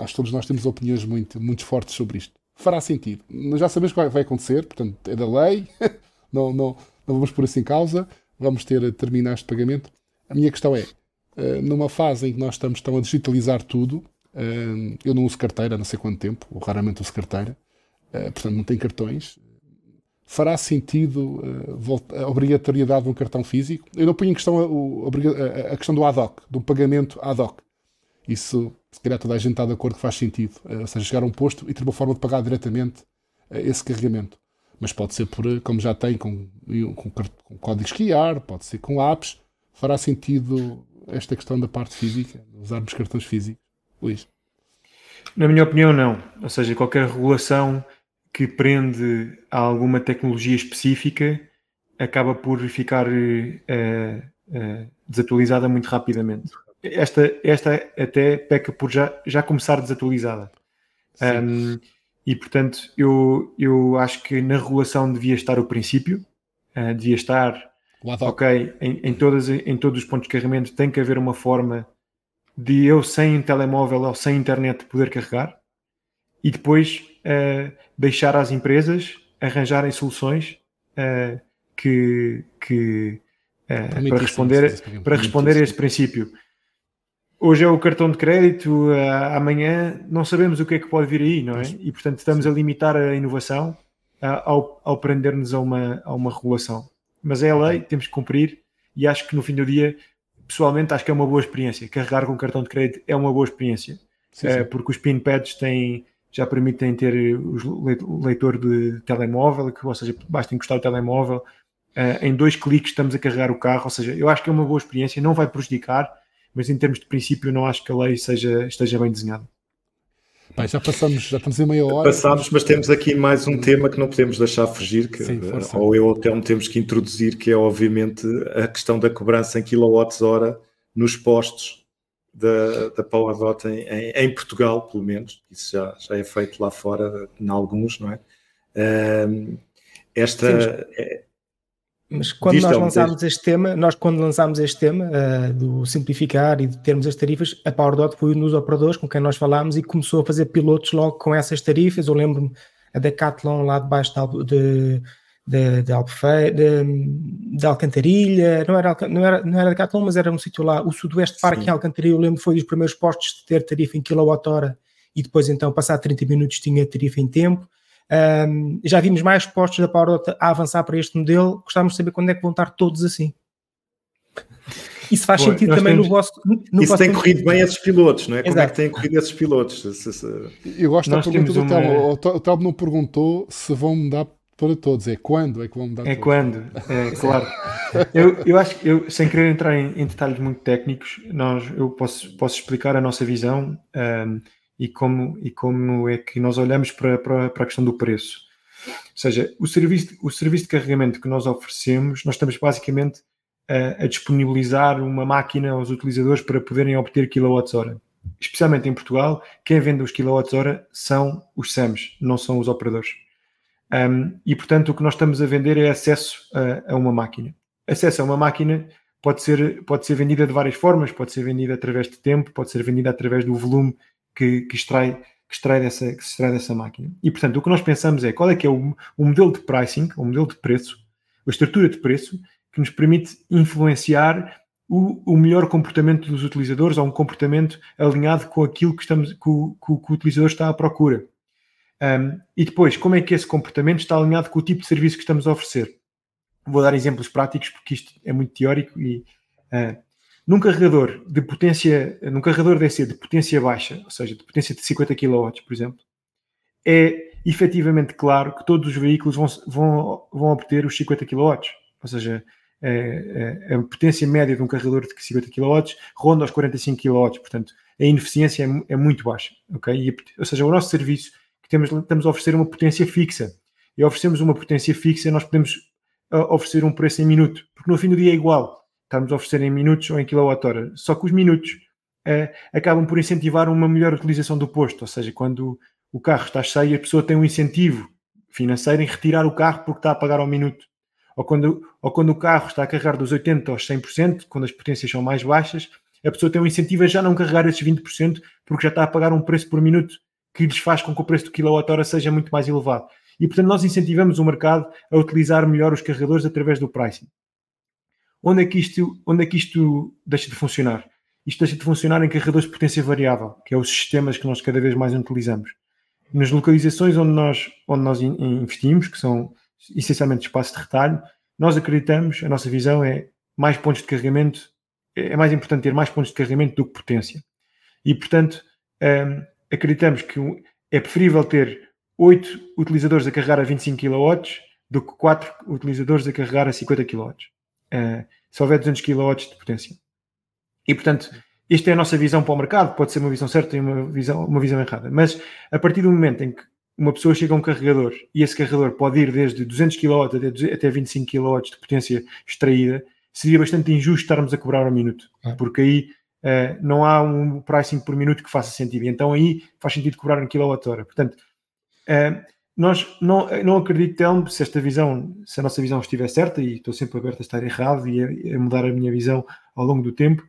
acho que todos nós temos opiniões muito, muito fortes sobre isto. Fará sentido. Já sabemos o que vai acontecer, portanto, é da lei, não, não, não vamos por assim causa, vamos ter terminais de pagamento. A minha questão é, eh, numa fase em que nós estamos tão a digitalizar tudo, eu não uso carteira há não sei quanto tempo, ou raramente uso carteira, ah, portanto não tenho cartões. Fará sentido a obrigatoriedade de um cartão físico? Eu não ponho em questão a, a questão do ad hoc, do pagamento ad hoc. Isso, se calhar toda a gente está de acordo que faz sentido. Ou seja, chegar a um posto e ter uma forma de pagar diretamente esse carregamento. Mas pode ser por, como já tem, com, com, com códigos QR, pode ser com apps. Fará sentido esta questão da parte física, usarmos cartões físicos? Luís? Na minha opinião, não. Ou seja, qualquer regulação que prende a alguma tecnologia específica acaba por ficar uh, uh, desatualizada muito rapidamente. Esta, esta até peca por já, já começar desatualizada. Um, e portanto, eu, eu acho que na regulação devia estar o princípio, uh, devia estar, ok, em, em, todas, em todos os pontos de carregamento tem que haver uma forma de eu sem telemóvel ou sem internet poder carregar e depois uh, deixar às empresas arranjarem soluções uh, que, que uh, para responder, para responder a esse princípio. Hoje é o cartão de crédito, amanhã não sabemos o que é que pode vir aí, não é? E portanto estamos a limitar a inovação ao, ao prender-nos a uma, a uma regulação. Mas é a lei, temos que cumprir e acho que no fim do dia pessoalmente acho que é uma boa experiência. Carregar com cartão de crédito é uma boa experiência, sim, sim. Uh, porque os pin pads têm, já permitem ter o leitor de telemóvel, que, ou seja, basta encostar o telemóvel. Uh, em dois cliques estamos a carregar o carro, ou seja, eu acho que é uma boa experiência, não vai prejudicar, mas em termos de princípio não acho que a lei seja, esteja bem desenhada. Bem, já passamos, já estamos em meia hora. Passamos, mas temos aqui mais um tema que não podemos deixar fugir, que, Sim, ou eu ou Telmo temos que introduzir, que é obviamente a questão da cobrança em quilowatts-hora nos postos da, da PowerDot em, em, em, Portugal, pelo menos. Isso já, já é feito lá fora, em alguns, não é? Um, esta... Sim, é, Mas quando nós lançámos este tema, nós quando lançámos este tema uh, do simplificar e de termos as tarifas, a PowerDot foi um dos operadores com quem nós falámos e começou a fazer pilotos logo com essas tarifas. Eu lembro-me a Decathlon lá debaixo de, de, de, Alpefeira, de, de, Alcantarilha, não era, não, era, não era Decathlon, mas era um sítio lá, o Sudoeste Parque em Alcantarilha, eu lembro foi dos primeiros postos de ter tarifa em quilowatt-hora e depois então passar 30 minutos tinha tarifa em tempo. Um, já vimos mais postos da PowerDot a avançar para este modelo. Gostávamos de saber quando é que vão estar todos assim. Isso faz Bom, sentido também temos... no vosso. No Isso vosso tem corrido bem esses pilotos, não é? Exato. Como é que têm corrido esses pilotos? Eu gosto nós da pergunta do uma... Telmo. O Telmo não perguntou se vão mudar para todos, é quando é que vão mudar É todos. quando, é claro. eu, eu acho que, eu, sem querer entrar em, em, detalhes muito técnicos, nós, eu posso, posso explicar a nossa visão. Um, e como, e como é que nós olhamos para, para, para a questão do preço. Ou seja, o serviço, o serviço de carregamento que nós oferecemos, nós estamos basicamente a, a disponibilizar uma máquina aos utilizadores para poderem obter quilowatts-hora. Especialmente em Portugal, quem vende os quilowatts-hora são os SAMs, não são os operadores. Um, e, portanto, o que nós estamos a vender é acesso a, a uma máquina. Acesso a uma máquina pode ser, pode ser vendida de várias formas, pode ser vendida através de tempo, pode ser vendida através do volume que, que, extrai, que, extrai dessa, que se extrai dessa máquina. E, portanto, o que nós pensamos é qual é que é o, o modelo de pricing, o modelo de preço, a estrutura de preço, que nos permite influenciar o, o, melhor comportamento dos utilizadores ou um comportamento alinhado com aquilo que, estamos, que, o, que o utilizador está à procura. Um, e depois, como é que esse comportamento está alinhado com o tipo de serviço que estamos a oferecer? Vou dar exemplos práticos porque isto é muito teórico e uh, num carregador de potência, num carregador DC de potência baixa, ou seja, de potência de 50 kW, por exemplo, é efetivamente claro que todos os veículos vão, vão, vão obter os 50 kW. Ou seja, é, é, a potência média de um carregador de 50 kW ronda aos 45 kW, portanto, a ineficiência é, é muito baixa. Okay? E, ou seja, o nosso serviço que temos, estamos a oferecer uma potência fixa. E oferecemos uma potência fixa, nós podemos oferecer um preço em minuto, porque no fim do dia é igual estarmos a oferecer em minutos ou em quilowatt-hora. Só que os minutos uh, acabam por incentivar uma melhor utilização do posto, ou seja, quando o carro está cheio, a pessoa tem um incentivo financeiro em retirar o carro porque está a pagar ao minuto. Ou quando, ou quando o carro está a carregar dos 80% aos 100%, quando as potências são mais baixas, a pessoa tem um incentivo a já não carregar esses 20% porque já está a pagar um preço por minuto que lhes faz com que o preço do quilowatt-hora seja muito mais elevado. E, portanto, nós incentivamos o mercado a utilizar melhor os carregadores através do pricing. Onde é que isto, onde é que isto deixa de funcionar? Isto deixa de funcionar em carregadores de potência variável, que é os sistemas que nós cada vez mais utilizamos. Nas localizações onde nós, onde nós investimos, que são essencialmente espaços de retalho, nós acreditamos, a nossa visão é mais pontos de carregamento, é mais importante ter mais pontos de carregamento do que potência. E, portanto, hum, acreditamos que é preferível ter 8 utilizadores a carregar a 25 kW do que 4 utilizadores a carregar a 50 kW. Uh, se houver 200 kW de potência. E, portanto, esta é a nossa visão para o mercado, pode ser uma visão certa e uma visão, uma visão errada, mas a partir do momento em que uma pessoa chega a um carregador e esse carregador pode ir desde 200 kW até, até 25 kW de potência extraída, seria bastante injusto estarmos a cobrar ao minuto, porque aí uh, não há um pricing por minuto que faça sentido. Então aí faz sentido cobrar um kWh. Portanto, uh, nós não, não acredito, Telmo, se esta visão, se a nossa visão estiver certa, e estou sempre aberto a estar errado e a, a mudar a minha visão ao longo do tempo,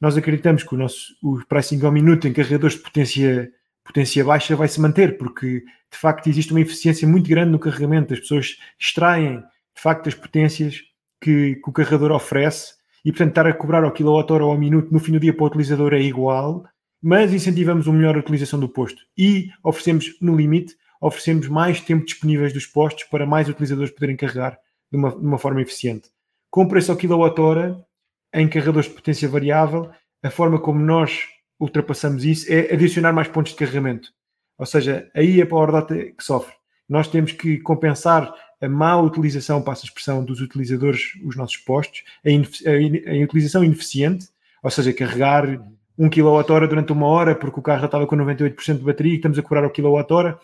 nós acreditamos que o nosso o pricing ao minuto em carregadores de potência, potência baixa vai se manter, porque de facto existe uma eficiência muito grande no carregamento, as pessoas extraem de facto as potências que, que o carregador oferece e portanto estar a cobrar ao quilowatt-hora ou ao minuto no fim do dia para o utilizador é igual, mas incentivamos uma melhor utilização do posto e oferecemos no limite oferecemos mais tempo disponíveis dos postos para mais utilizadores poderem carregar de uma, de uma forma eficiente. Com preço ao quilowatt-hora, em carregadores de potência variável, a forma como nós ultrapassamos isso é adicionar mais pontos de carregamento. Ou seja, aí é a PowerData que sofre. Nós temos que compensar a má utilização, passa a expressão, dos utilizadores, os nossos postos, a, a, a utilização ineficiente, ou seja, carregar 1 kWh durante uma hora porque o carro já estava com 98% de bateria e estamos a curar o kWh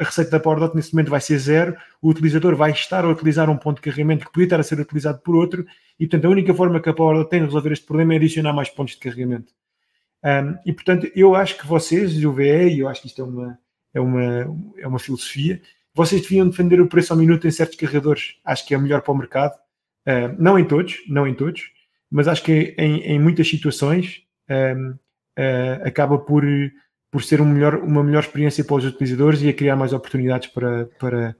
a receita da PowerDot nesse momento vai ser zero, o utilizador vai estar a utilizar um ponto de carregamento que podia estar a ser utilizado por outro, e portanto a única forma que a PowerDot tem de resolver este problema é adicionar mais pontos de carregamento. Um, e portanto eu acho que vocês, o VE, e eu acho que isto é uma, é uma, é uma filosofia, vocês deviam defender o preço ao minuto em certos carregadores. Acho que é melhor para o mercado. Uh, não em todos, não em todos, mas acho que em, em muitas situações uh, uh, acaba por, por ser um melhor, uma melhor experiência para os utilizadores e a criar mais oportunidades para, para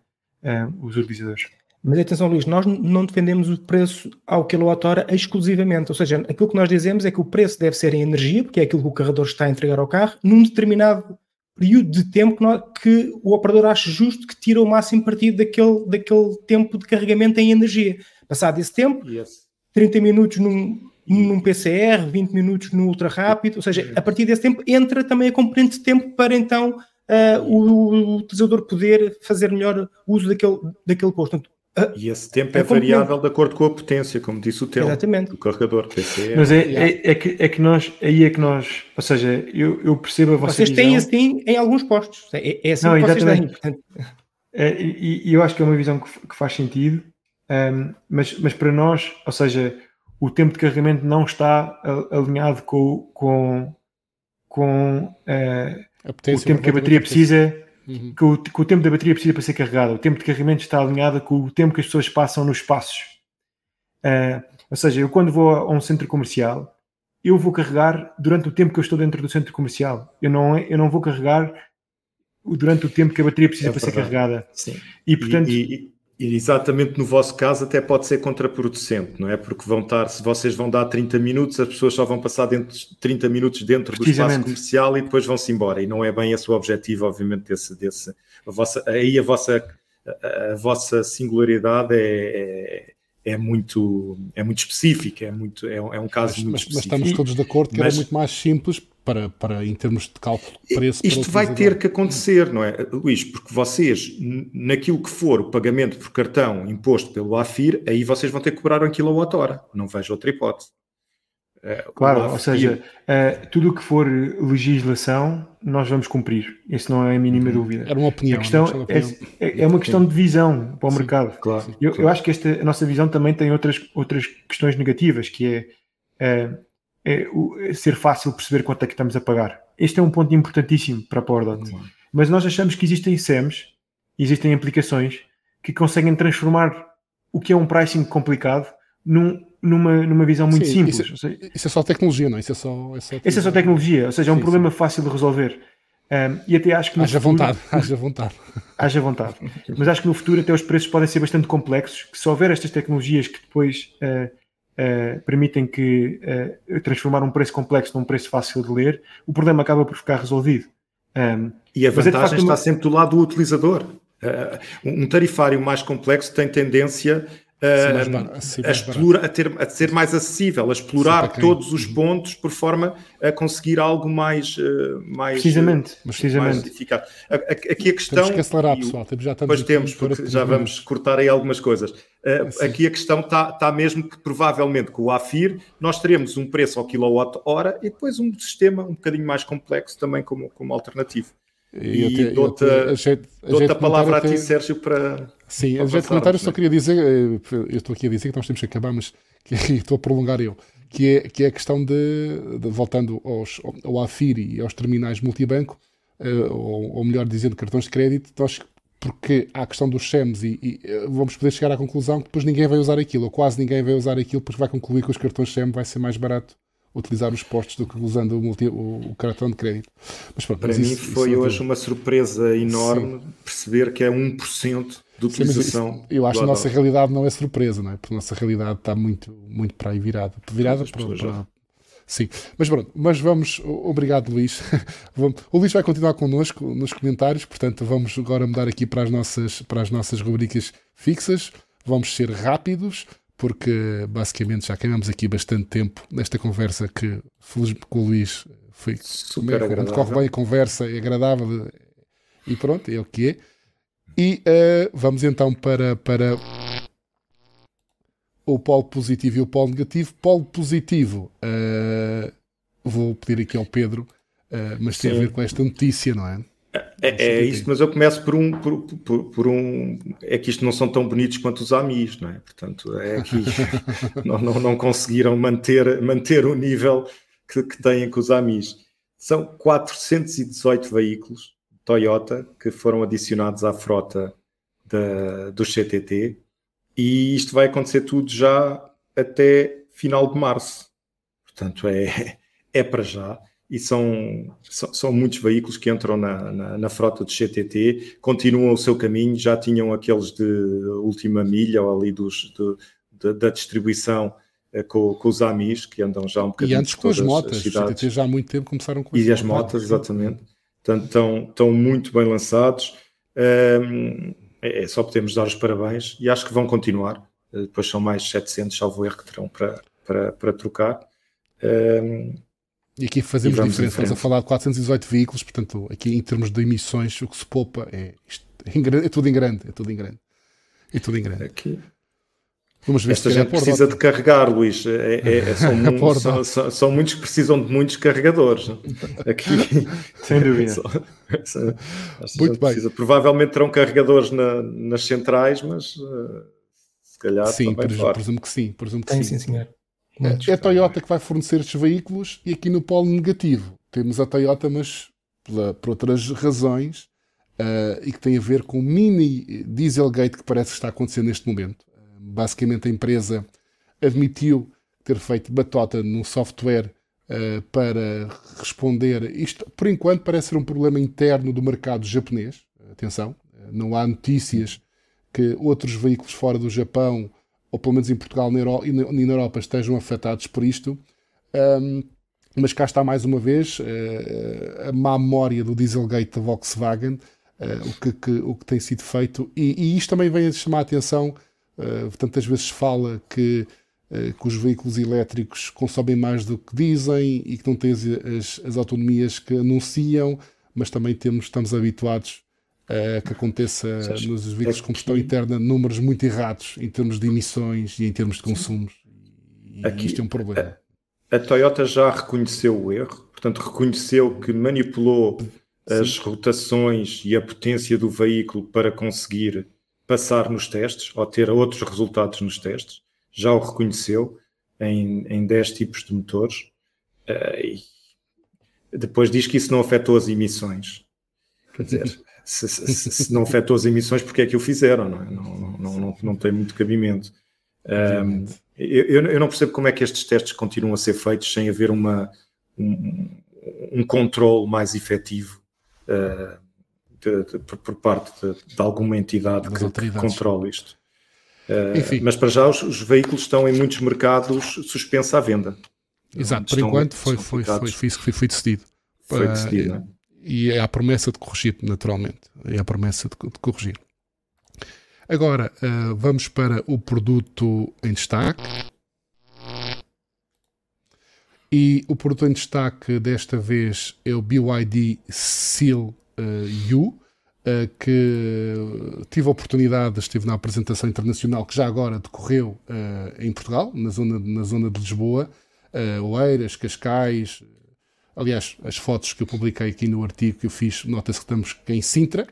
os utilizadores. Mas atenção, Luís, nós não defendemos o preço ao quilowatt-hora exclusivamente. Ou seja, aquilo que nós dizemos é que o preço deve ser em energia, porque é aquilo que o carregador está a entregar ao carro, num determinado período de tempo que, nós, que o operador acha justo que tira o máximo partido daquele, daquele tempo de carregamento em energia. Passado esse tempo, yes. 30 minutos num, num PCR, 20 minutos no ultra rápido, ou seja, a partir desse tempo entra também a componente de tempo para então uh, o, o, utilizador poder fazer melhor uso daquele, daquele posto. Portanto, e esse tempo é, é variável de acordo com a potência, como disse o Exatamente. do carregador. PC Mas é, é, é, que, é que nós, aí é que nós, ou seja, eu, eu percebo a vossa Vocês visão. têm assim em alguns postos, é, é assim Não, que vocês têm. É, e, e, eu acho que é uma visão que, que faz sentido, um, mas, mas para nós, ou seja, o tempo de carregamento não está alinhado com, com, com uh, o tempo que a bateria precisa uhum. que, o, que, o, tempo da bateria precisa para ser carregada. O tempo de carregamento está alinhado com o tempo que as pessoas passam nos espaços. Uh, ou seja, eu quando vou a um centro comercial, eu vou carregar durante o tempo que eu estou dentro do centro comercial. Eu não, eu não vou carregar durante o tempo que a bateria precisa é para ser carregada. Sim. E, portanto, e, exatamente no vosso caso até pode ser contraproducente, não é? Porque vão estar, se vocês vão dar 30 minutos, as pessoas só vão passar dentro, 30 minutos dentro do espaço comercial e depois vão-se embora. E não é bem esse o objetivo, obviamente, desse, desse a vossa, aí a vossa, a, a vossa singularidade é, é, é, muito, é muito específica, é, muito, é, é um caso mas, muito mas, específico. Mas estamos todos de acordo que mas, era muito mais simples para, para em termos de cálculo de preço. Isto vai ter que acontecer, não é, Luís? Porque vocês, naquilo que for o pagamento por cartão imposto pelo AFIR, aí vocês vão ter que cobrar um quilowatt-hora. Não vejo outra hipótese. Uh, claro, ou seja, uh, tudo o que for legislação, nós vamos cumprir. Isso não é a mínima uhum. dúvida. Era uma opinião. A questão é, é, é, uma questão de visão para o Sim, mercado. Claro, eu, claro. eu, acho que esta, a nossa visão também tem outras, outras questões negativas, que é uh, é, o, é ser fácil perceber quanto é que estamos a pagar. Este é um ponto importantíssimo para a Pordot. Mas nós achamos que existem SEMs, existem aplicações que conseguem transformar o que é um pricing complicado num, numa, numa visão muito Sim, simples. Isso, é, isso, é só tecnologia, não? Isso é só, é só, isso é só tecnologia, ou seja, é um Sim, problema fácil de resolver. Um, e até acho que haja futuro, vontade, haja vontade. Haja vontade. Mas acho que no futuro até os preços podem ser bastante complexos, que se houver estas tecnologias que depois uh, uh, permitem que uh, transformar um preço complexo num preço fácil de ler, o problema acaba por ficar resolvido. Um, e a vantagem é facto, está sempre do lado do utilizador. Uh, um tarifário mais complexo tem tendência a, explorar, a, ter, a ser mais acessível, a explorar todos os uhum. pontos por forma a conseguir algo mais, mais precisamente, precisamente. Mais eficaz. Aqui a questão. Temos que acelerar, pessoal. Temos, já pois temos, porque já vamos cortar aí algumas coisas. Uh, aqui a questão está tá mesmo que provavelmente com o AFIR nós teremos um preço ao quilowatt-hora e depois um sistema um bocadinho mais complexo também como, como alternativo. E, e dou-te dou a palavra até... a ti, Sérgio, para. Sim, a gente comentário só queria dizer, eh, eu estou aqui a dizer que nós temos que acabar, mas que, estou a prolongar eu, que é, que é a questão de, de voltando aos, ao AFIR e aos terminais multibanco, uh, ou, ou, melhor dizendo, cartões de crédito, nós, porque há a questão dos SEMs e, e, eh, vamos poder chegar à conclusão que depois ninguém vai usar aquilo, ou quase ninguém vai usar aquilo, porque vai concluir que os cartões SEM vai ser mais barato utilizar os postos do que usando o, multi, o, o cartão de crédito. Mas pronto, Para mas mim isso, foi isso hoje uma surpresa enorme Sim. perceber que é 1% de utilização. Sim, eu acho que a nossa realidade não é surpresa, não é? Porque a nossa realidade está muito, muito para aí virada. Virada para, para, Sim, mas pronto, mas vamos, obrigado Luís. o Luís vai continuar connosco nos comentários, portanto vamos agora mudar aqui para as nossas, para as nossas rubricas fixas. Vamos ser rápidos, porque basicamente já queimamos aqui bastante tempo nesta conversa que com o Luís foi super é, agradável. corre bem a conversa, é agradável e pronto, é o que é. E uh, vamos então para, para o polo positivo e o polo negativo. Polo positivo, uh, vou pedir aqui ao Pedro, uh, mas tem Sim. a ver com esta notícia, não é? É, é isso, mas eu começo por um, por, por, por, um. É que isto não são tão bonitos quanto os amis, não é? Portanto, é que não, não, não, conseguiram manter, manter o nível que, que têm com os amis. São 418 veículos Toyota que foram adicionados à frota da, do CTT e isto vai acontecer tudo já até final de março. Portanto, é, é para já. E são, são, são muitos veículos que entram na, na, na, frota do CTT, continuam o seu caminho, já tinham aqueles de última milha ou ali dos, de, de, da distribuição eh, com, com, os AMIs, que andam já um bocadinho E antes com as motas, as já há muito tempo começaram com E as motas, exatamente. Portanto, estão, estão muito bem lançados. Um, é, é, só podemos dar os parabéns e acho que vão continuar. Eh, depois são mais 700, salvo erro, que terão para, para, para trocar. Um, e aqui fazemos e diferença. Estamos a falar de 418 veículos, portanto, aqui em termos de emissões, o que se poupa é, é, é tudo em grande. É tudo em grande. É tudo em grande. Aqui. Vamos ver Esta gente precisa de carregar, Luís. É, é, é são, são, são, são, muitos que precisam de muitos carregadores. Aqui, sem dúvida. Muito bem. Precisa. Provavelmente terão carregadores na, nas centrais, mas uh, se calhar sim, presumo, presumo que sim. Presumo que Tem, sim, sim senhor. É, é a Toyota que vai fornecer estes veículos e aqui no polo negativo temos a Toyota, mas pela, por outras razões uh, e que tem a ver com o mini Dieselgate que parece estar acontecendo neste momento basicamente a empresa admitiu ter feito batota no software uh, para responder. Isto, por enquanto, parece ser um problema interno do mercado japonês. Atenção, não há notícias que outros veículos fora do Japão, ou pelo menos em Portugal e na Europa, estejam afetados por isto. Um, mas cá está mais uma vez uh, a má memória do Dieselgate da Volkswagen, uh, o, que, que, o que tem sido feito, e, e isto também vem a chamar a atenção tantas vezes fala que, uh, que, os veículos elétricos consomem mais do que dizem e que não têm as, as autonomias que anunciam, mas também temos, estamos habituados a que aconteça nos veículos de combustão interna números muito errados em termos de emissões e em termos de consumos. E aqui, isto é um problema. A, a Toyota já reconheceu o erro, portanto, reconheceu que manipulou Sim. as rotações e a potência do veículo para conseguir passar nos testes ou ter outros resultados nos testes, já o reconheceu em, em 10 tipos de motores. Uh, depois diz que isso não afetou as emissões. Quer dizer, se, se, se, não afetou as emissões, porque é que o fizeram? Não, é? não, não, não, não, tem muito cabimento. Um, eu, eu, não percebo como é que estes testes continuam a ser feitos sem haver uma, um, um controle mais efetivo uh, de, de, por parte de, alguma entidade que, que controle isto. Uh, mas para já os, os, veículos estão em muitos mercados suspensos à venda. Exato, por enquanto foi, foi, foi, foi, isso que foi, foi decidido. Foi decidido, uh, E é a promessa de corrigir, naturalmente. É a promessa de, de corrigir. Agora, uh, vamos para o produto em destaque. E o produto em destaque desta vez é o BYD Seal uh, U, uh, que tive a oportunidade, estive na apresentação internacional que já agora decorreu uh, em Portugal, na zona, na zona de Lisboa, uh, Oeiras, Cascais. Aliás, as fotos que eu publiquei aqui no artigo que eu fiz, nota-se que estamos em Sintra.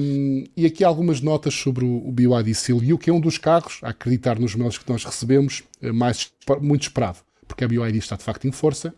Um, e aqui algumas notas sobre o, o BYD U, que é um dos carros, a acreditar nos mails que nós recebemos, mais, muito esperado, porque a BYD está de facto em força.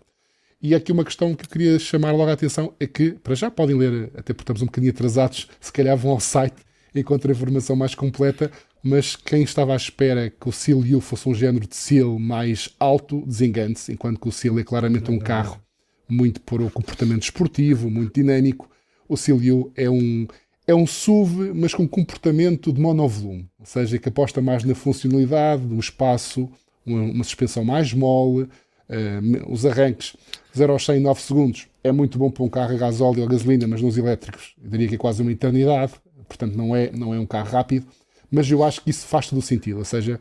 E aqui uma questão que eu queria chamar logo a atenção é que, para já podem ler, até porque estamos um bocadinho atrasados, se calhar vão ao site e encontram a informação mais completa, mas quem estava à espera que o Seal U fosse um género de Seal mais alto, desengane-se, enquanto que o Seal é claramente um carro muito por o comportamento esportivo, muito dinâmico. O Seal U é um, é um SUV, mas com comportamento de monovolume, ou seja, que aposta mais na funcionalidade, no espaço, uma, uma suspensão mais mole, uh, os arranques 0 aos 100 em 9 segundos é muito bom para um carro a gasóleo ou a gasolina, mas nos elétricos eu diria que é quase uma eternidade, portanto não é, não é um carro rápido, mas eu acho que isso faz todo o sentido, ou seja,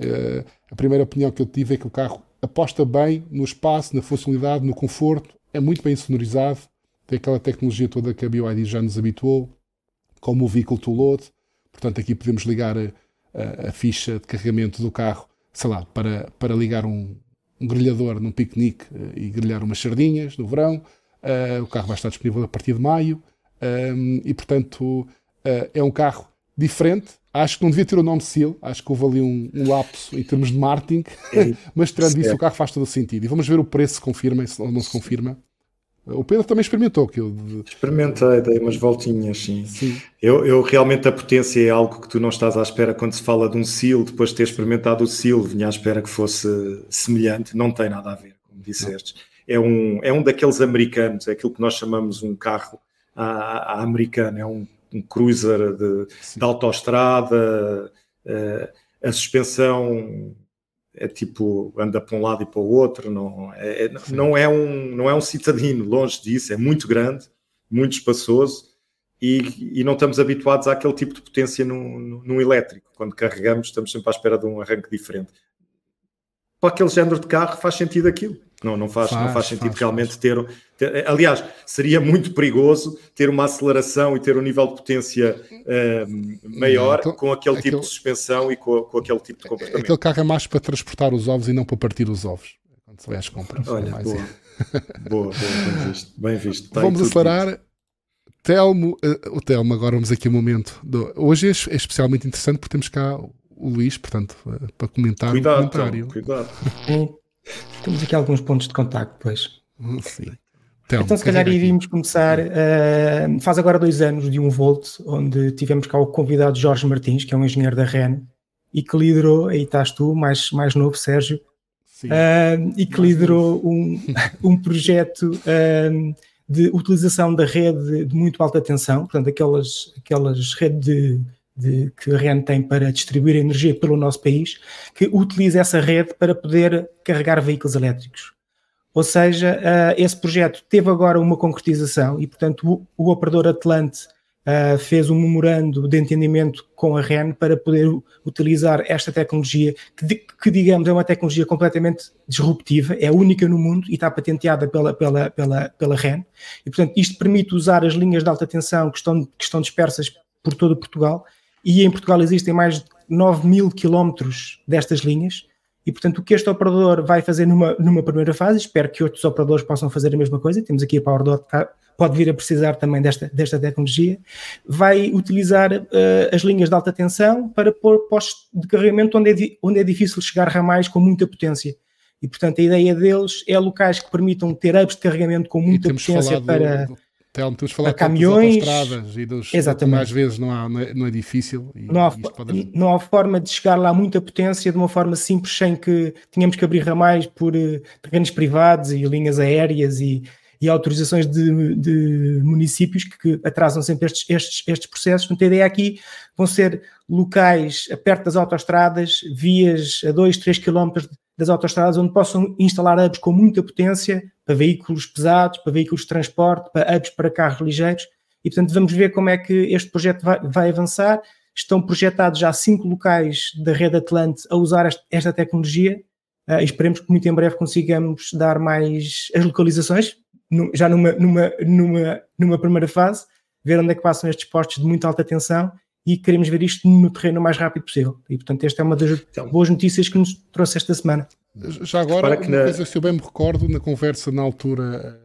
uh, a primeira opinião que eu tive é que o carro aposta bem no espaço, na funcionalidade, no conforto, é muito bem sonorizado, tem aquela tecnologia toda que a BYD já nos habituou, como o Vehicle to Load, portanto aqui podemos ligar a, a, a ficha de carregamento do carro, sei lá, para, para ligar um, um grelhador num piquenique uh, e grelhar umas sardinhas no verão. Uh, o carro vai estar disponível a partir de maio ehm, e, portanto, é um carro diferente. Acho que não devia ter o nome Seal, acho que houve ali um, um lapso em termos de marketing, mas tirando isso, o carro faz todo o sentido. E vamos ver o preço se confirma ou não se confirma. O Pedro também experimentou aquilo. Experimentei, dei umas voltinhas, sim. sim. Eu, eu, realmente a potência é algo que tu não estás à espera quando se fala de um SEAL, depois de ter experimentado o SEAL, vinha à espera que fosse semelhante, não tem nada a ver, como disseste. É um, é um daqueles americanos, é aquilo que nós chamamos um carro à, à americana, é um, um cruiser de, de autoestrada, uh, a suspensão é tipo anda para um lado e para o outro, não é, é não é um não é um citadino, longe disso, é muito grande, muito espaçoso e, e não estamos habituados àquele tipo de potência num, num elétrico. Quando carregamos, estamos sempre à espera de um arranque diferente. Para aquele género de carro faz sentido aquilo. Não, não faz, faz não faz sentido faz, realmente faz. Ter, ter, Aliás, seria muito perigoso ter uma aceleração e ter um nível de potência uh, maior então, com aquele, aquele, tipo de suspensão e com, com, aquele tipo de comportamento. Aquele carro é mais para transportar os ovos e não para partir os ovos. Quando se vai às compras. Olha, é boa. boa, boa, bem visto. Bem visto. Está vamos acelerar. Telmo, uh, o Telmo, agora vamos aqui um momento. Do, hoje é, é especialmente interessante porque temos cá o Luís, portanto, uh, para comentar cuidado, o comentário. Cuidado. Temos aqui alguns pontos de contacto, pois. Sim. Então, então se calhar iríamos começar. Uh, faz agora dois anos de um Volt, onde tivemos cá o convidado Jorge Martins, que é um engenheiro da REN, e que liderou, aí estás tu, mais, mais novo, Sérgio, uh, e que liderou um, um projeto uh, de utilização da rede de muito alta tensão, portanto, aquelas, aquelas redes de de, que a REN tem para distribuir energia pelo nosso país, que utiliza essa rede para poder carregar veículos elétricos. Ou seja, uh, esse projeto teve agora uma concretização e, portanto, o, o operador Atlante uh, fez um memorando de entendimento com a REN para poder utilizar esta tecnologia, que, que, digamos é uma tecnologia completamente disruptiva, é única no mundo e está patenteada pela, pela, pela, pela REN. E, portanto, isto permite usar as linhas de alta tensão que estão, que estão dispersas por todo Portugal e em Portugal existem mais de 9 mil quilómetros destas linhas, e portanto o que este operador vai fazer numa, numa primeira fase, espero que outros operadores possam fazer a mesma coisa, temos aqui a PowerDot pode vir a precisar também desta, desta tecnologia, vai utilizar uh, as linhas de alta tensão para pôr postos de carregamento onde é, onde é difícil chegar ramais com muita potência. E portanto a ideia deles é locais que permitam ter hubs de carregamento com muita potência para... Telmo, temos falado caminhões, autostradas e dos exatamente. mais vezes não, há, não, é, não é difícil. não, há, pode... não há forma de chegar lá muita potência de uma forma simples, sem que tenhamos que abrir ramais por uh, terrenos privados e linhas aéreas e, e autorizações de, de municípios que, que, atrasam sempre estes, estes, estes processos. Portanto, a ideia aqui vão ser locais perto das autostradas, vias a 2, 3 quilómetros das autostradas, onde possam instalar hubs com muita potência para veículos pesados, para veículos de transporte, para hubs para carros ligeiros. E, portanto, vamos ver como é que este projeto vai, vai avançar. Estão projetados já cinco locais da rede Atlante a usar esta, esta tecnologia. Uh, esperemos que muito em breve consigamos dar mais as localizações, no, já numa, numa, numa, numa primeira fase, ver onde é que passam estes postos de muita alta tensão e queremos ver isto no terreno o mais rápido possível. E, portanto, esta é uma das então, boas notícias que nos trouxe esta semana. Já agora, uma na... coisa, se eu bem me recordo, na conversa na altura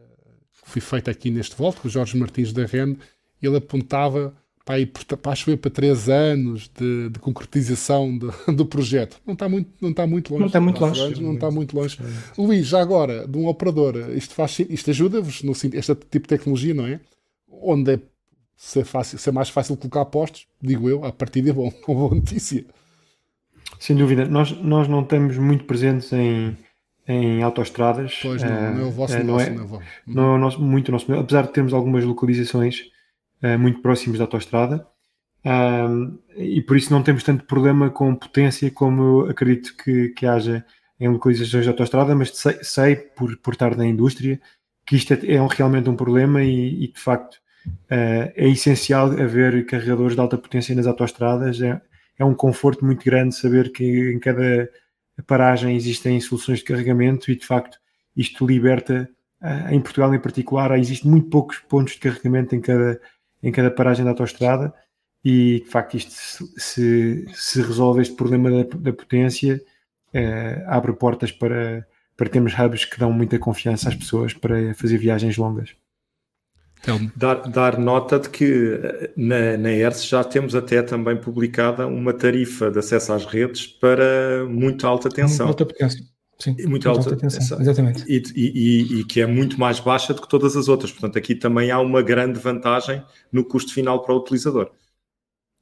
que foi feita aqui neste volta, com o Jorge Martins da REN, ele apontava para, ir, para chover para três anos de, de concretização de, do projeto. Não está muito, não está muito longe. Não está muito longe. Anos, não está muito longe. Luís, já agora, de um operador, isto, faz, isto ajuda-vos, este tipo de tecnologia, não é? Onde é ser, fácil, ser mais fácil colocar postos, digo eu, a partir é bom, uma boa notícia. Sem dúvida, nós, nós não estamos muito presentes em, em autoestradas. Pois não, uh, não é o vosso uh, negócio, não é, não é, não é o nosso, muito o nosso apesar de termos algumas localizações uh, muito próximas da autoestrada. e por isso não temos tanto problema com potência como eu acredito que, que haja em localizações de autoestrada, mas sei, sei por, por estar na indústria que isto é, é um, realmente um problema e, e de facto é essencial haver carregadores de alta potência nas autoestradas. É, é um conforto muito grande saber que em cada paragem existem soluções de carregamento e, de facto, isto liberta, uh, em Portugal em particular, existem muito poucos pontos de carregamento em cada, em cada paragem da autoestrada e, de facto, isto se, se resolve este problema da, da potência, uh, abre portas para, para termos hubs que dão muita confiança às pessoas para fazer viagens longas. Então, dar, dar, nota de que na, na ERS já temos até também publicada uma tarifa de acesso às redes para muito alta tensão. Alta potência. Sim, muito alta, alta tensão. Exatamente. E, e, e, que é muito mais baixa do que todas as outras. Portanto, aqui também há uma grande vantagem no custo final para o utilizador.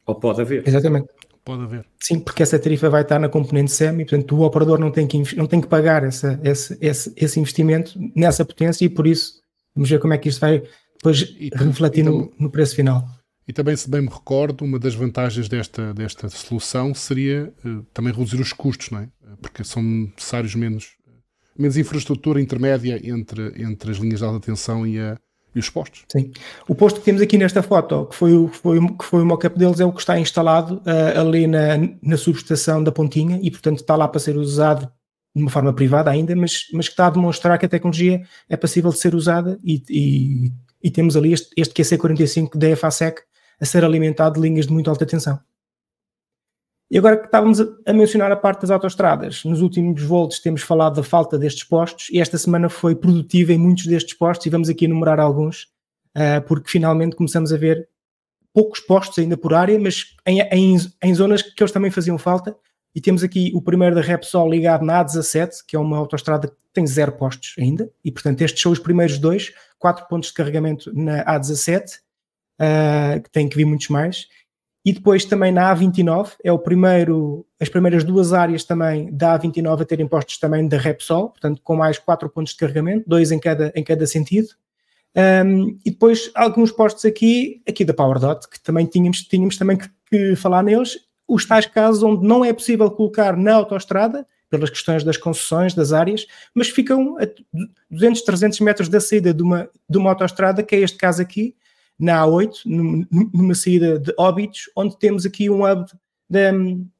Ou pode haver. Exatamente. Pode haver. Sim, porque essa tarifa vai estar na componente SEM e, portanto, o operador não tem que, não tem que pagar essa, esse, esse, esse investimento nessa potência e, por isso, vamos ver como é que isto vai depois e, refletir e, no, no preço final. E também, se bem me recordo, uma das vantagens desta, desta solução seria uh, também reduzir os custos, não é? Porque são necessários menos, menos infraestrutura intermédia entre, entre as linhas de alta tensão e, a, e os postos. Sim. O posto que temos aqui nesta foto, que foi o, que foi, que foi o mock-up deles, é o que está instalado uh, ali na, na subestação da Pontinha e, portanto, está lá para ser usado de uma forma privada ainda, mas, mas que está a demonstrar que a tecnologia é passível de ser usada e, e, e temos ali este, este QC45 da EFASEC a ser alimentado de linhas de muito alta tensão. E agora que estávamos a mencionar a parte das autoestradas, nos últimos voos temos falado da falta destes postos e esta semana foi produtiva em muitos destes postos e vamos aqui enumerar alguns, uh, porque finalmente começamos a ver poucos postos ainda por área, mas em, em, em, zonas que eles também faziam falta. E temos aqui o primeiro da Repsol ligado na A17, que é uma autoestrada que tem zero postos ainda, e portanto estes são os primeiros dois, quatro pontos de carregamento na A17, uh, ah, que tem que vir muitos mais. E depois também na A29, é o primeiro, as primeiras duas áreas também da A29 a terem postos também da Repsol, portanto com mais quatro pontos de carregamento, dois em cada, em cada sentido. Um, e depois alguns postos aqui, aqui da PowerDot, que também tínhamos, tínhamos também que, que, falar neles, os tais casos onde não é possível colocar na autoestrada, pelas questões das concessões, das áreas, mas ficam a 200, 300 metros da saída de uma, de uma autoestrada, que é este caso aqui, na A8, numa saída de óbitos, onde temos aqui um hub da,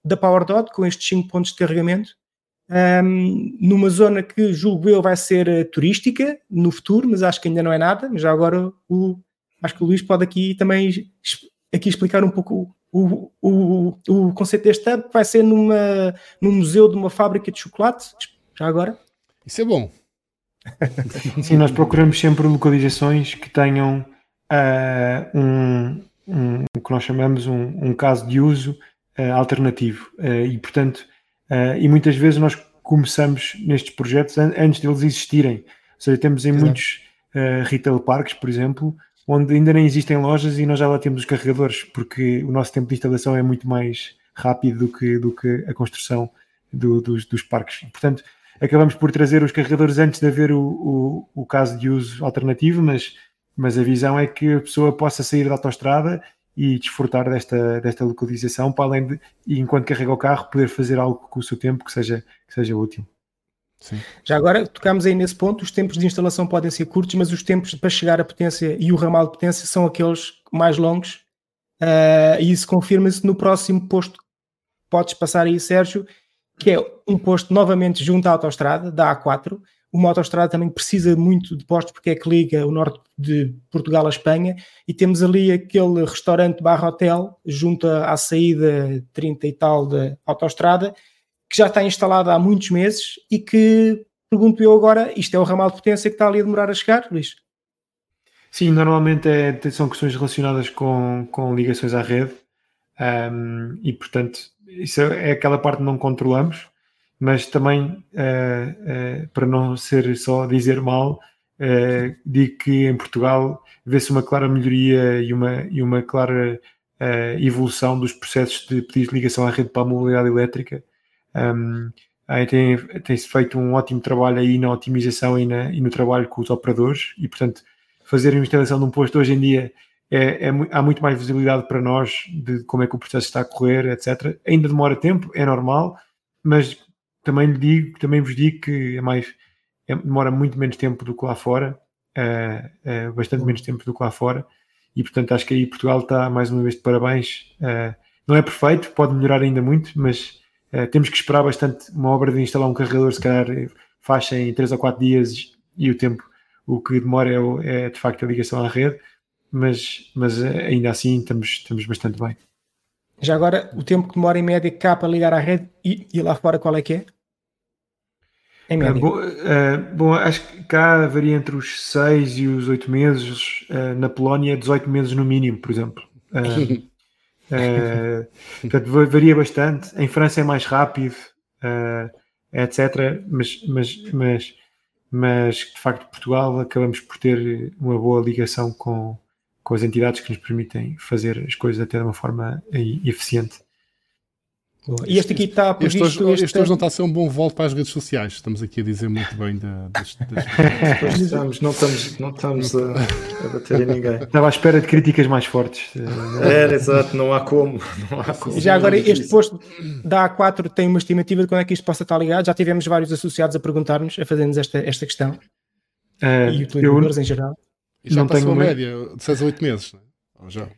da PowerDot com estes 5 pontos de carregamento, um, numa zona que julgo eu vai ser uh, turística no futuro, mas acho que ainda não é nada. Mas já agora o, acho que o Luís pode aqui também aqui explicar um pouco o, o, o, deste hub, que vai ser numa, num museu de uma fábrica de chocolate, já agora. Isso é bom. Sim, nós procuramos sempre localizações que tenham uh, um, um, o que nós chamamos um, um caso de uso uh, alternativo. Uh, e, portanto, e muitas vezes nós começamos nestes projetos an antes deles existirem. Ou seja, temos em Exato. muitos retail parks, por exemplo, onde ainda nem existem lojas e nós já lá temos os carregadores, porque o nosso tempo de instalação é muito mais rápido do que, do que a construção do, dos, dos parques. Portanto, acabamos por trazer os carregadores antes de haver o, o, o caso de uso alternativo, mas mas a visão é que a pessoa possa sair da autostrada e desfrutar desta, desta localização, para além de, e enquanto carrega o carro, poder fazer algo com o seu tempo que seja, que seja útil. Sim. Já agora tocamos aí nesse ponto, os tempos de instalação podem ser curtos, mas os tempos para chegar à potência e o ramal de potência são aqueles mais longos, uh, e isso confirma-se no próximo posto podes passar aí, Sérgio, que é um posto novamente junto à autostrada, da A4, uma autostrada também precisa muito de postos porque é que liga o norte de Portugal à Espanha. E temos ali aquele restaurante barra hotel junto à saída 30 e tal da autostrada que já está instalado há muitos meses e que, pergunto eu agora, isto é o ramal de potência que está ali a demorar a chegar, Luís? Sim, normalmente é, são questões relacionadas com, com ligações à rede um, e, portanto, isso é aquela parte que não controlamos mas também, uh, uh, para não ser só dizer mal, uh, digo que em Portugal vê-se uma clara melhoria e uma, e uma clara evolução dos processos de pedido de ligação à rede para a mobilidade elétrica. Um, tem-se tem feito um ótimo trabalho aí na otimização e, na, e, no trabalho com os operadores e, portanto, fazer a instalação de um posto hoje em dia é, é, há muito mais visibilidade para nós de como é que o processo está a correr, etc. Ainda demora tempo, é normal, mas também lhe digo, também vos digo que é mais, é, demora muito menos tempo do que lá fora, é, é, bastante menos tempo do que lá fora, e portanto acho que aí Portugal está mais uma vez de parabéns. Eh, não é perfeito, pode melhorar ainda muito, mas eh, temos que esperar bastante. Uma obra de instalar um carregador, se calhar faz em 3 ou 4 dias e o tempo, o que demora é, é de facto a ligação à rede, mas, mas ainda assim estamos, estamos bastante bem. Já agora, o tempo que demora em média cá para ligar à rede e, e lá fora qual é que é? Em média. Uh, bom, uh, bom, acho que cá varia entre os 6 e os 8 meses. Na Polónia, 18 meses no mínimo, por exemplo. portanto, varia bastante. Em França é mais rápido. etc. Mas, mas, mas, mas de facto Portugal acabamos por ter uma boa ligação com, com as entidades que nos permitem fazer as coisas até de uma forma eficiente. Boa. E este aqui está por Este, hoje, este, este hoje não está a ser um bom volto para as redes sociais. Estamos aqui a dizer muito bem da, das, das... estamos, não estamos, não estamos a, a bater em ninguém. Estava à espera de críticas mais fortes. Era, exato, não há como. Não há como. Já agora, este posto da A4 tem uma estimativa de quando é que isto possa estar ligado? Já tivemos vários associados a perguntar-nos, a fazer-nos esta, esta questão. Uh, e utilizadores em geral. E já não passou tenho a média de 6 a 8 meses, não é? Ou já?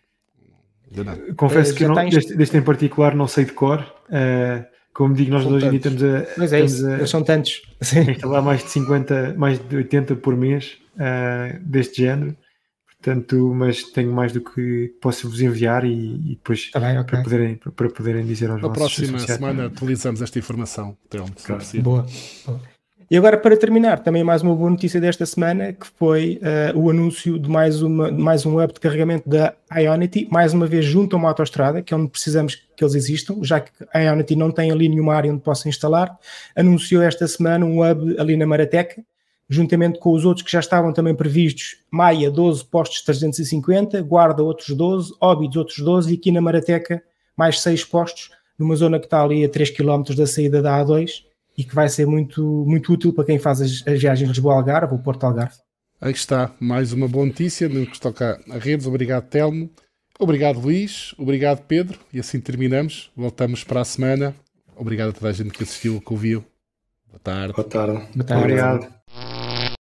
Confesso uh, que não, tens... deste, deste, em particular não sei de cor. Uh, como digo, nós hoje em dia estamos a. Mas é isso, a, são tantos. Instalar mais de 50, mais de 80 por mês uh, deste género. Portanto, mas tenho mais do que posso vos enviar e, e depois tá bem, okay. para, poderem, para poderem dizer aos Na próxima semana atualizamos esta informação. Então, claro. Boa. Boa. E agora, para terminar, também mais uma boa notícia desta semana, que foi uh, o anúncio de mais, uma, mais um hub de carregamento da Ionity, mais uma vez junto a uma autostrada, que é onde precisamos que eles existam, já que a Ionity não tem ali nenhuma área onde possa instalar. Anunciou esta semana um hub ali na Marateca, juntamente com os outros que já estavam também previstos, Maia 12 postos 350, Guarda outros 12, Óbidos outros 12 e aqui na Marateca mais 6 postos, numa zona que está ali a 3 km da saída da A2 e que vai ser muito, muito útil para quem faz as, as viagens Lisboa-Algarve ou Porto-Algarve. Aí está, mais uma boa notícia no que toca a redes. Obrigado, Telmo. Obrigado, Luís. Obrigado, Pedro. E assim terminamos. Voltamos para a semana. Obrigado a toda a gente que assistiu, que ouviu. Boa tarde. Boa tarde. Boa tarde. Obrigado.